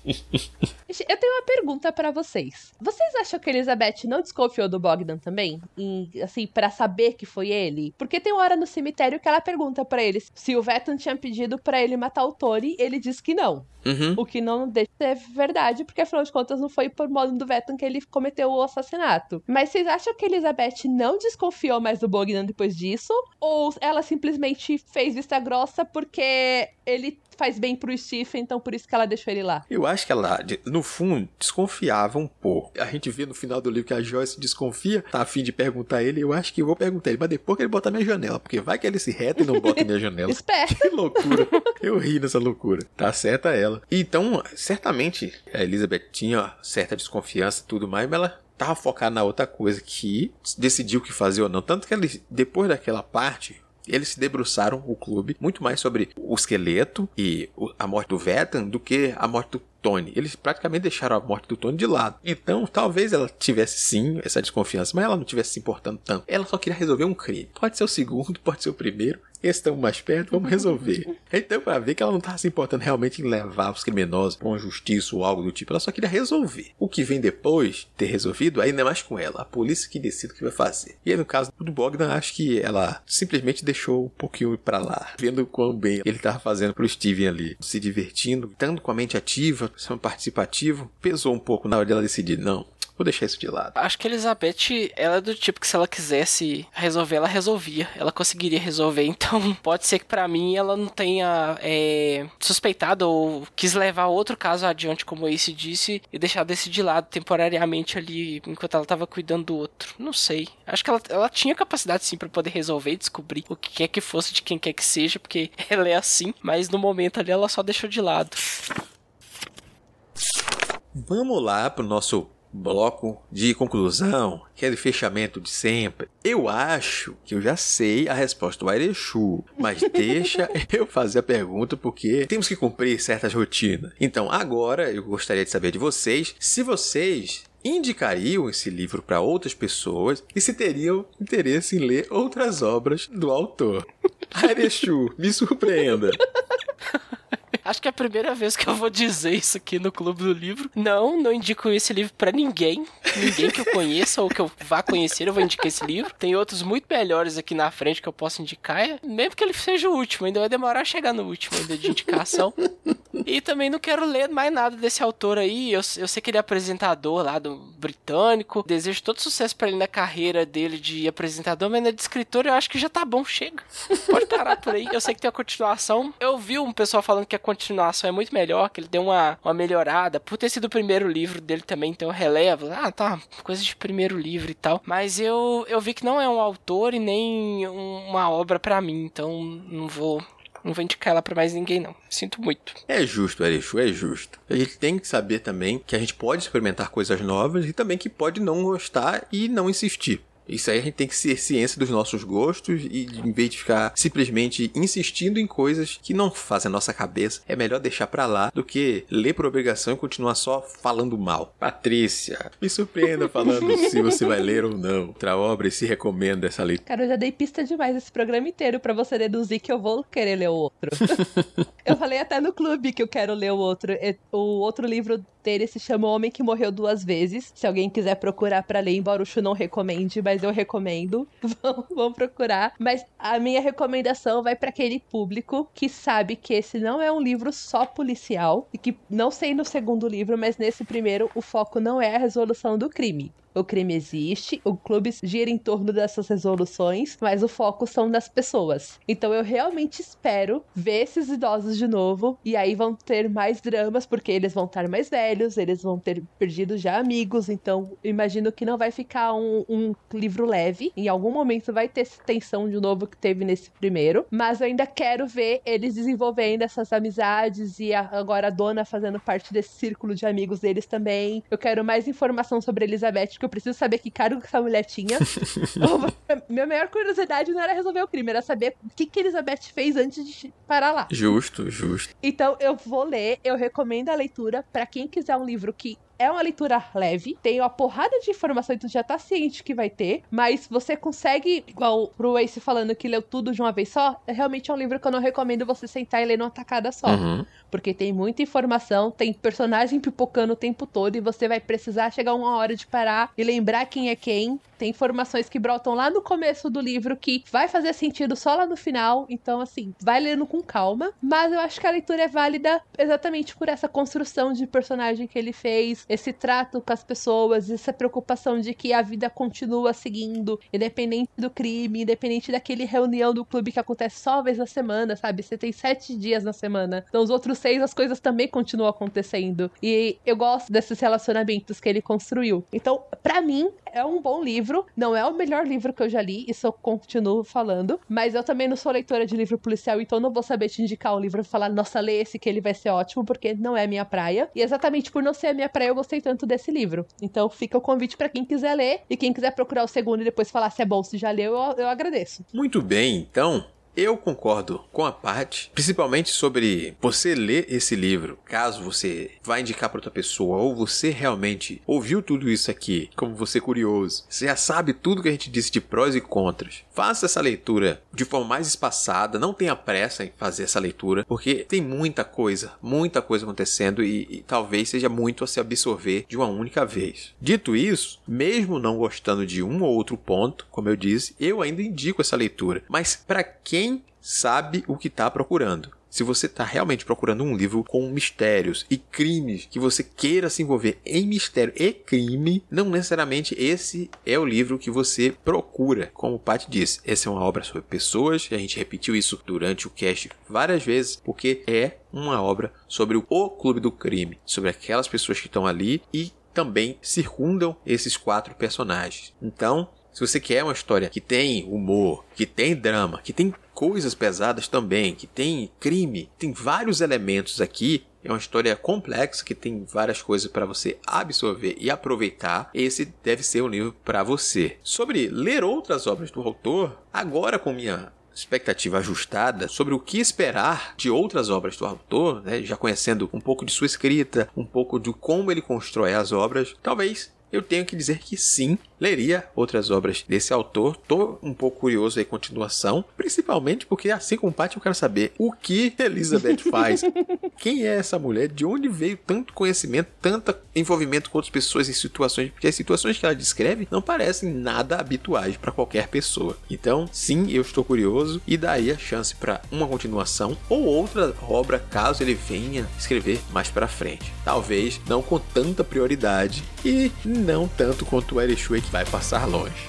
Eu tenho uma pergunta para vocês. Vocês acham que Elizabeth não desconfiou do Bogdan também? Em, assim, para saber que foi ele? Porque tem uma hora no cemitério que ela pergunta para eles se o Veton tinha pedido para ele matar o Tony, ele diz que não. Uhum. O que não deixa de ser verdade, porque afinal de contas não foi por modo do Veton que ele cometeu o assassinato. Mas vocês acham que Elizabeth não desconfiou mais do Bogdan depois disso? Ou ela simplesmente fez vista grossa porque ele faz bem pro Stephen, então por isso que ela deixou ele lá. Eu acho que ela, no fundo, desconfiava um pouco. A gente vê no final do livro que a Joyce desconfia, tá a fim de perguntar a ele, eu acho que eu vou perguntar ele, mas depois que ele botar minha janela, porque vai que ele se reta e não bota minha janela. Esperto. Que loucura. Eu ri nessa loucura. Tá certa ela. Então, certamente, a Elizabeth tinha certa desconfiança e tudo mais, mas ela tava focada na outra coisa que decidiu o que fazer ou não. Tanto que ele, depois daquela parte, eles se debruçaram, o clube, muito mais sobre o esqueleto e a morte do Vetan do que a morte do Tony. Eles praticamente deixaram a morte do Tony de lado. Então, talvez ela tivesse sim essa desconfiança, mas ela não tivesse se importando tanto. Ela só queria resolver um crime. Pode ser o segundo, pode ser o primeiro. Estamos mais perto, vamos resolver. então, para ver que ela não estava se importando realmente em levar os criminosos para uma justiça ou algo do tipo, ela só queria resolver. O que vem depois de ter resolvido, ainda é mais com ela. A polícia que decide o que vai fazer. E aí, no caso do Bogdan, acho que ela simplesmente deixou um pouquinho para lá, vendo quão bem ele estava fazendo pro Steven ali, se divertindo, estando com a mente ativa, sendo participativo. Pesou um pouco na hora dela decidir, não, Vou deixar isso de lado. Acho que a Elizabeth, ela é do tipo que se ela quisesse resolver, ela resolvia. Ela conseguiria resolver. Então, pode ser que para mim ela não tenha é, suspeitado ou quis levar outro caso adiante, como esse disse, e deixar desse de lado temporariamente ali, enquanto ela tava cuidando do outro. Não sei. Acho que ela, ela tinha capacidade sim para poder resolver e descobrir o que quer que fosse de quem quer que seja, porque ela é assim. Mas no momento ali ela só deixou de lado. Vamos lá pro nosso bloco de conclusão, que é fechamento de sempre. Eu acho que eu já sei a resposta do Airechu, mas deixa eu fazer a pergunta porque temos que cumprir certas rotinas. Então, agora eu gostaria de saber de vocês se vocês indicariam esse livro para outras pessoas e se teriam interesse em ler outras obras do autor. Airechu, me surpreenda. Acho que é a primeira vez que eu vou dizer isso aqui no Clube do Livro. Não, não indico esse livro para ninguém. Ninguém que eu conheça ou que eu vá conhecer, eu vou indicar esse livro. Tem outros muito melhores aqui na frente que eu posso indicar. Mesmo que ele seja o último, ainda vai demorar a chegar no último ainda de indicação. E também não quero ler mais nada desse autor aí. Eu, eu sei que ele é apresentador lá do britânico. Desejo todo sucesso para ele na carreira dele de apresentador, mas na de escritor eu acho que já tá bom, chega. Pode parar por aí. Eu sei que tem a continuação. Eu vi um pessoal falando que a continuação é muito melhor, que ele deu uma, uma melhorada. Por ter sido o primeiro livro dele também, então eu relevo. Ah, tá, coisa de primeiro livro e tal. Mas eu, eu vi que não é um autor e nem uma obra para mim, então não vou não vou indicar ela pra mais ninguém, não. Sinto muito. É justo, Erechu, é justo. A gente tem que saber também que a gente pode experimentar coisas novas e também que pode não gostar e não insistir. Isso aí a gente tem que ser ciência dos nossos gostos e em vez de ficar simplesmente insistindo em coisas que não fazem a nossa cabeça, é melhor deixar pra lá do que ler por obrigação e continuar só falando mal. Patrícia, me surpreenda falando se você vai ler ou não outra obra e se recomenda essa leitura. Cara, eu já dei pista demais esse programa inteiro para você deduzir que eu vou querer ler o outro. eu falei até no clube que eu quero ler o outro. O outro livro dele se chama O Homem que Morreu Duas Vezes. Se alguém quiser procurar para ler, embora o Chu não recomende, mas eu recomendo. vão, vão procurar. Mas a minha recomendação vai para aquele público que sabe que esse não é um livro só policial e que não sei no segundo livro, mas nesse primeiro o foco não é a resolução do crime. O crime existe, o clube gira em torno dessas resoluções, mas o foco são das pessoas. Então eu realmente espero ver esses idosos de novo e aí vão ter mais dramas porque eles vão estar mais velhos, eles vão ter perdido já amigos, então imagino que não vai ficar um, um livro leve. Em algum momento vai ter tensão de novo que teve nesse primeiro, mas eu ainda quero ver eles desenvolvendo essas amizades e a, agora a dona fazendo parte desse círculo de amigos deles também. Eu quero mais informação sobre Elizabeth porque eu preciso saber que cargo que essa mulher tinha. Minha maior curiosidade não era resolver o crime, era saber o que, que Elizabeth fez antes de parar lá. Justo, justo. Então eu vou ler, eu recomendo a leitura para quem quiser um livro que é uma leitura leve, tem uma porrada de informação, então já tá ciente que vai ter, mas você consegue, igual pro Ace falando que leu tudo de uma vez só, é realmente é um livro que eu não recomendo você sentar e ler numa tacada só. Uhum. Porque tem muita informação, tem personagem pipocando o tempo todo e você vai precisar chegar uma hora de parar e lembrar quem é quem. Tem informações que brotam lá no começo do livro que vai fazer sentido só lá no final. Então, assim, vai lendo com calma. Mas eu acho que a leitura é válida exatamente por essa construção de personagem que ele fez, esse trato com as pessoas, essa preocupação de que a vida continua seguindo, independente do crime, independente daquele reunião do clube que acontece só uma vez na semana, sabe? Você tem sete dias na semana. Então, os outros seis, as coisas também continuam acontecendo. E eu gosto desses relacionamentos que ele construiu. Então, para mim, é um bom livro. Não é o melhor livro que eu já li, isso eu continuo falando. Mas eu também não sou leitora de livro policial, então não vou saber te indicar um livro e falar, nossa, lê esse que ele vai ser ótimo, porque não é minha praia. E exatamente por não ser a minha praia, eu gostei tanto desse livro. Então fica o convite para quem quiser ler e quem quiser procurar o segundo e depois falar se é bom, se já leu, eu, eu agradeço. Muito bem, então eu concordo com a parte, principalmente sobre você ler esse livro, caso você vá indicar para outra pessoa ou você realmente ouviu tudo isso aqui, como você é curioso, você já sabe tudo que a gente disse de prós e contras. Faça essa leitura de forma mais espaçada, não tenha pressa em fazer essa leitura, porque tem muita coisa, muita coisa acontecendo e, e talvez seja muito a se absorver de uma única vez. Dito isso, mesmo não gostando de um ou outro ponto, como eu disse, eu ainda indico essa leitura. Mas para quem sabe o que está procurando. Se você está realmente procurando um livro com mistérios e crimes que você queira se envolver em mistério e crime, não necessariamente esse é o livro que você procura. Como o Pat disse, essa é uma obra sobre pessoas, a gente repetiu isso durante o cast várias vezes, porque é uma obra sobre o clube do crime, sobre aquelas pessoas que estão ali e também circundam esses quatro personagens. Então, se você quer uma história que tem humor, que tem drama, que tem coisas pesadas também, que tem crime, tem vários elementos aqui. É uma história complexa que tem várias coisas para você absorver e aproveitar. Esse deve ser um livro para você. Sobre ler outras obras do autor, agora com minha expectativa ajustada sobre o que esperar de outras obras do autor, né? já conhecendo um pouco de sua escrita, um pouco de como ele constrói as obras, talvez eu tenho que dizer que sim, leria outras obras desse autor. Tô um pouco curioso aí continuação, principalmente porque assim como o Paty eu quero saber o que Elizabeth faz. Quem é essa mulher? De onde veio tanto conhecimento, tanto envolvimento com outras pessoas em situações, porque as situações que ela descreve não parecem nada habituais para qualquer pessoa. Então, sim, eu estou curioso e daí a chance para uma continuação ou outra obra caso ele venha escrever mais para frente. Talvez não com tanta prioridade e não tanto quanto o Eric que vai passar longe.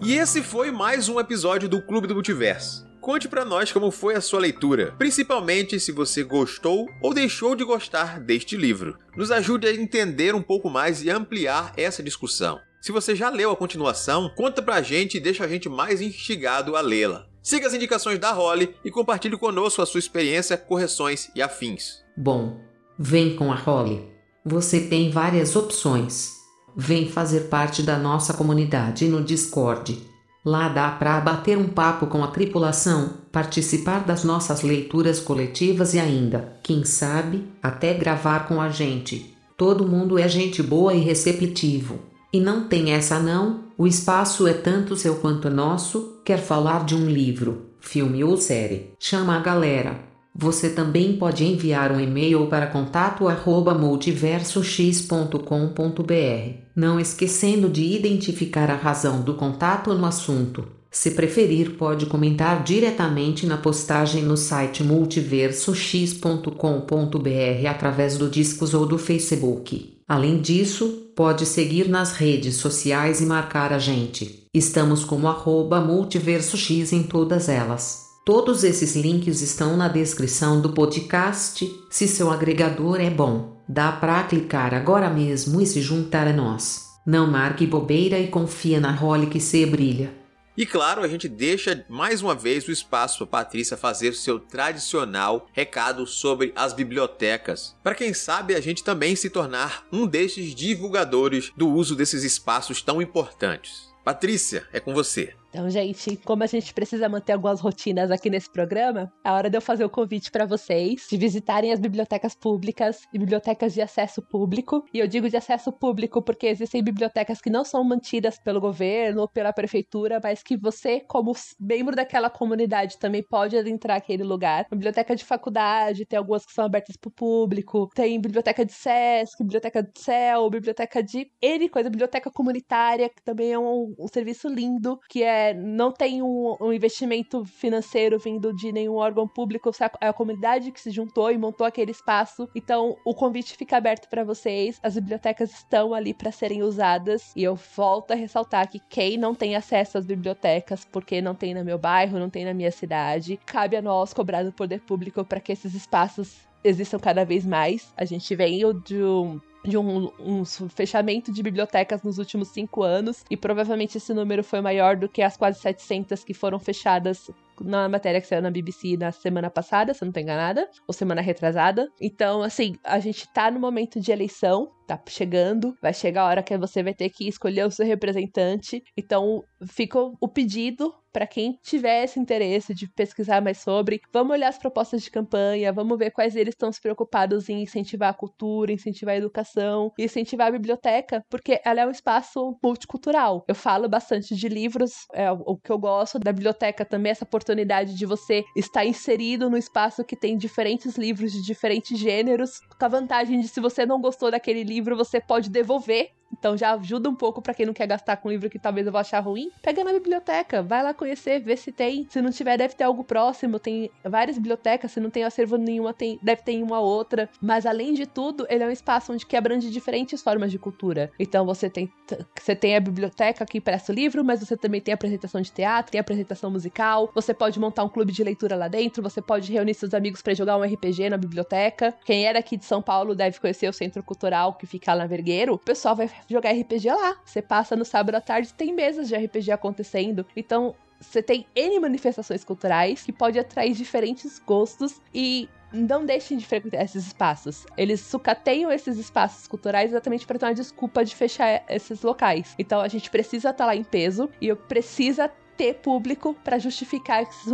E esse foi mais um episódio do Clube do Multiverso. Conte para nós como foi a sua leitura, principalmente se você gostou ou deixou de gostar deste livro. Nos ajude a entender um pouco mais e ampliar essa discussão. Se você já leu a continuação, conta pra gente e deixa a gente mais instigado a lê-la. Siga as indicações da Holly e compartilhe conosco a sua experiência, correções e afins. Bom, vem com a Holly. Você tem várias opções. Vem fazer parte da nossa comunidade no Discord. Lá dá para bater um papo com a tripulação, participar das nossas leituras coletivas e ainda, quem sabe, até gravar com a gente. Todo mundo é gente boa e receptivo. E não tem essa não, o espaço é tanto seu quanto nosso. Quer falar de um livro, filme ou série? Chama a galera. Você também pode enviar um e-mail para contato@multiversox.com.br, não esquecendo de identificar a razão do contato no assunto. Se preferir, pode comentar diretamente na postagem no site multiversox.com.br através do Discos ou do Facebook. Além disso, pode seguir nas redes sociais e marcar a gente. Estamos como arroba multiversox em todas elas. Todos esses links estão na descrição do podcast. Se seu agregador é bom, dá para clicar agora mesmo e se juntar a nós. Não marque bobeira e confia na role que se brilha. E claro, a gente deixa mais uma vez o espaço para Patrícia fazer seu tradicional recado sobre as bibliotecas. Para quem sabe, a gente também se tornar um desses divulgadores do uso desses espaços tão importantes. Patrícia, é com você. Então, gente, como a gente precisa manter algumas rotinas aqui nesse programa, é hora de eu fazer o convite para vocês de visitarem as bibliotecas públicas e bibliotecas de acesso público. E eu digo de acesso público porque existem bibliotecas que não são mantidas pelo governo ou pela prefeitura, mas que você, como membro daquela comunidade, também pode adentrar aquele lugar. Biblioteca de faculdade, tem algumas que são abertas para o público, tem biblioteca de SESC, biblioteca de CEL, biblioteca de N coisa, biblioteca comunitária, que também é um, um serviço lindo, que é é, não tem um, um, investimento financeiro vindo de nenhum órgão público, é a comunidade que se juntou e montou aquele espaço. Então, o convite fica aberto para vocês. As bibliotecas estão ali para serem usadas. E eu volto a ressaltar que quem não tem acesso às bibliotecas, porque não tem no meu bairro, não tem na minha cidade, cabe a nós cobrar do poder público para que esses espaços existam cada vez mais. A gente vem de um de um, um, fechamento de bibliotecas nos últimos cinco anos, e provavelmente esse número foi maior do que as quase 700 que foram fechadas na matéria que saiu na BBC na semana passada, se não tô enganada, ou semana retrasada. Então, assim, a gente tá no momento de eleição, tá chegando, vai chegar a hora que você vai ter que escolher o seu representante. Então, fica o pedido para quem tiver esse interesse de pesquisar mais sobre, vamos olhar as propostas de campanha, vamos ver quais eles estão se preocupados em incentivar a cultura, incentivar a educação, incentivar a biblioteca, porque ela é um espaço multicultural. Eu falo bastante de livros, é o que eu gosto da biblioteca também, essa oportunidade de você estar inserido no espaço que tem diferentes livros de diferentes gêneros, com a vantagem de se você não gostou daquele livro, você pode devolver então já ajuda um pouco para quem não quer gastar com um livro que talvez eu vou achar ruim. Pega na biblioteca, vai lá conhecer, vê se tem. Se não tiver, deve ter algo próximo. Tem várias bibliotecas, se não tem acervo nenhuma, tem, deve ter uma outra. Mas além de tudo, ele é um espaço onde que abrange diferentes formas de cultura. Então você tem, você tem a biblioteca que presta o livro, mas você também tem apresentação de teatro, tem apresentação musical. Você pode montar um clube de leitura lá dentro, você pode reunir seus amigos para jogar um RPG na biblioteca. Quem era aqui de São Paulo deve conhecer o Centro Cultural que fica lá na Vergueiro. O pessoal vai jogar RPG lá. Você passa no sábado à tarde, tem mesas de RPG acontecendo. Então, você tem N manifestações culturais que pode atrair diferentes gostos e não deixem de frequentar esses espaços. Eles sucateiam esses espaços culturais exatamente para ter uma desculpa de fechar esses locais. Então a gente precisa estar tá lá em peso e eu precisa ter público para justificar que esses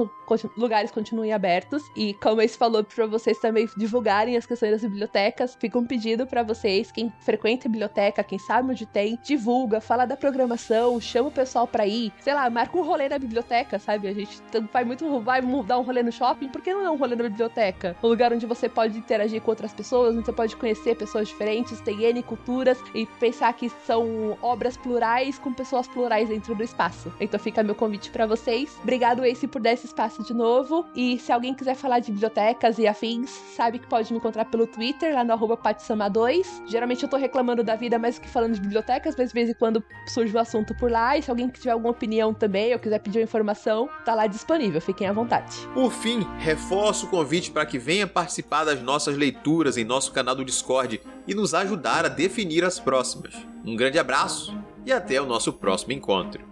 lugares continuem abertos. E como esse falou para vocês também divulgarem as questões das bibliotecas, fica um pedido para vocês, quem frequenta a biblioteca, quem sabe onde tem, divulga, fala da programação, chama o pessoal para ir, sei lá, marca um rolê na biblioteca, sabe? A gente vai muito vai dar um rolê no shopping, por que não é um rolê na biblioteca? Um lugar onde você pode interagir com outras pessoas, onde você pode conhecer pessoas diferentes, tem N culturas e pensar que são obras plurais com pessoas plurais dentro do espaço. Então fica meu convite para vocês. Obrigado, Ace, por dar esse espaço de novo. E se alguém quiser falar de bibliotecas e afins, sabe que pode me encontrar pelo Twitter, lá no arroba 2 Geralmente eu tô reclamando da vida mais que falando de bibliotecas, mas de vez em quando surge o um assunto por lá. E se alguém tiver alguma opinião também ou quiser pedir uma informação, tá lá disponível. Fiquem à vontade. Por fim, reforço o convite para que venha participar das nossas leituras em nosso canal do Discord e nos ajudar a definir as próximas. Um grande abraço e até o nosso próximo encontro.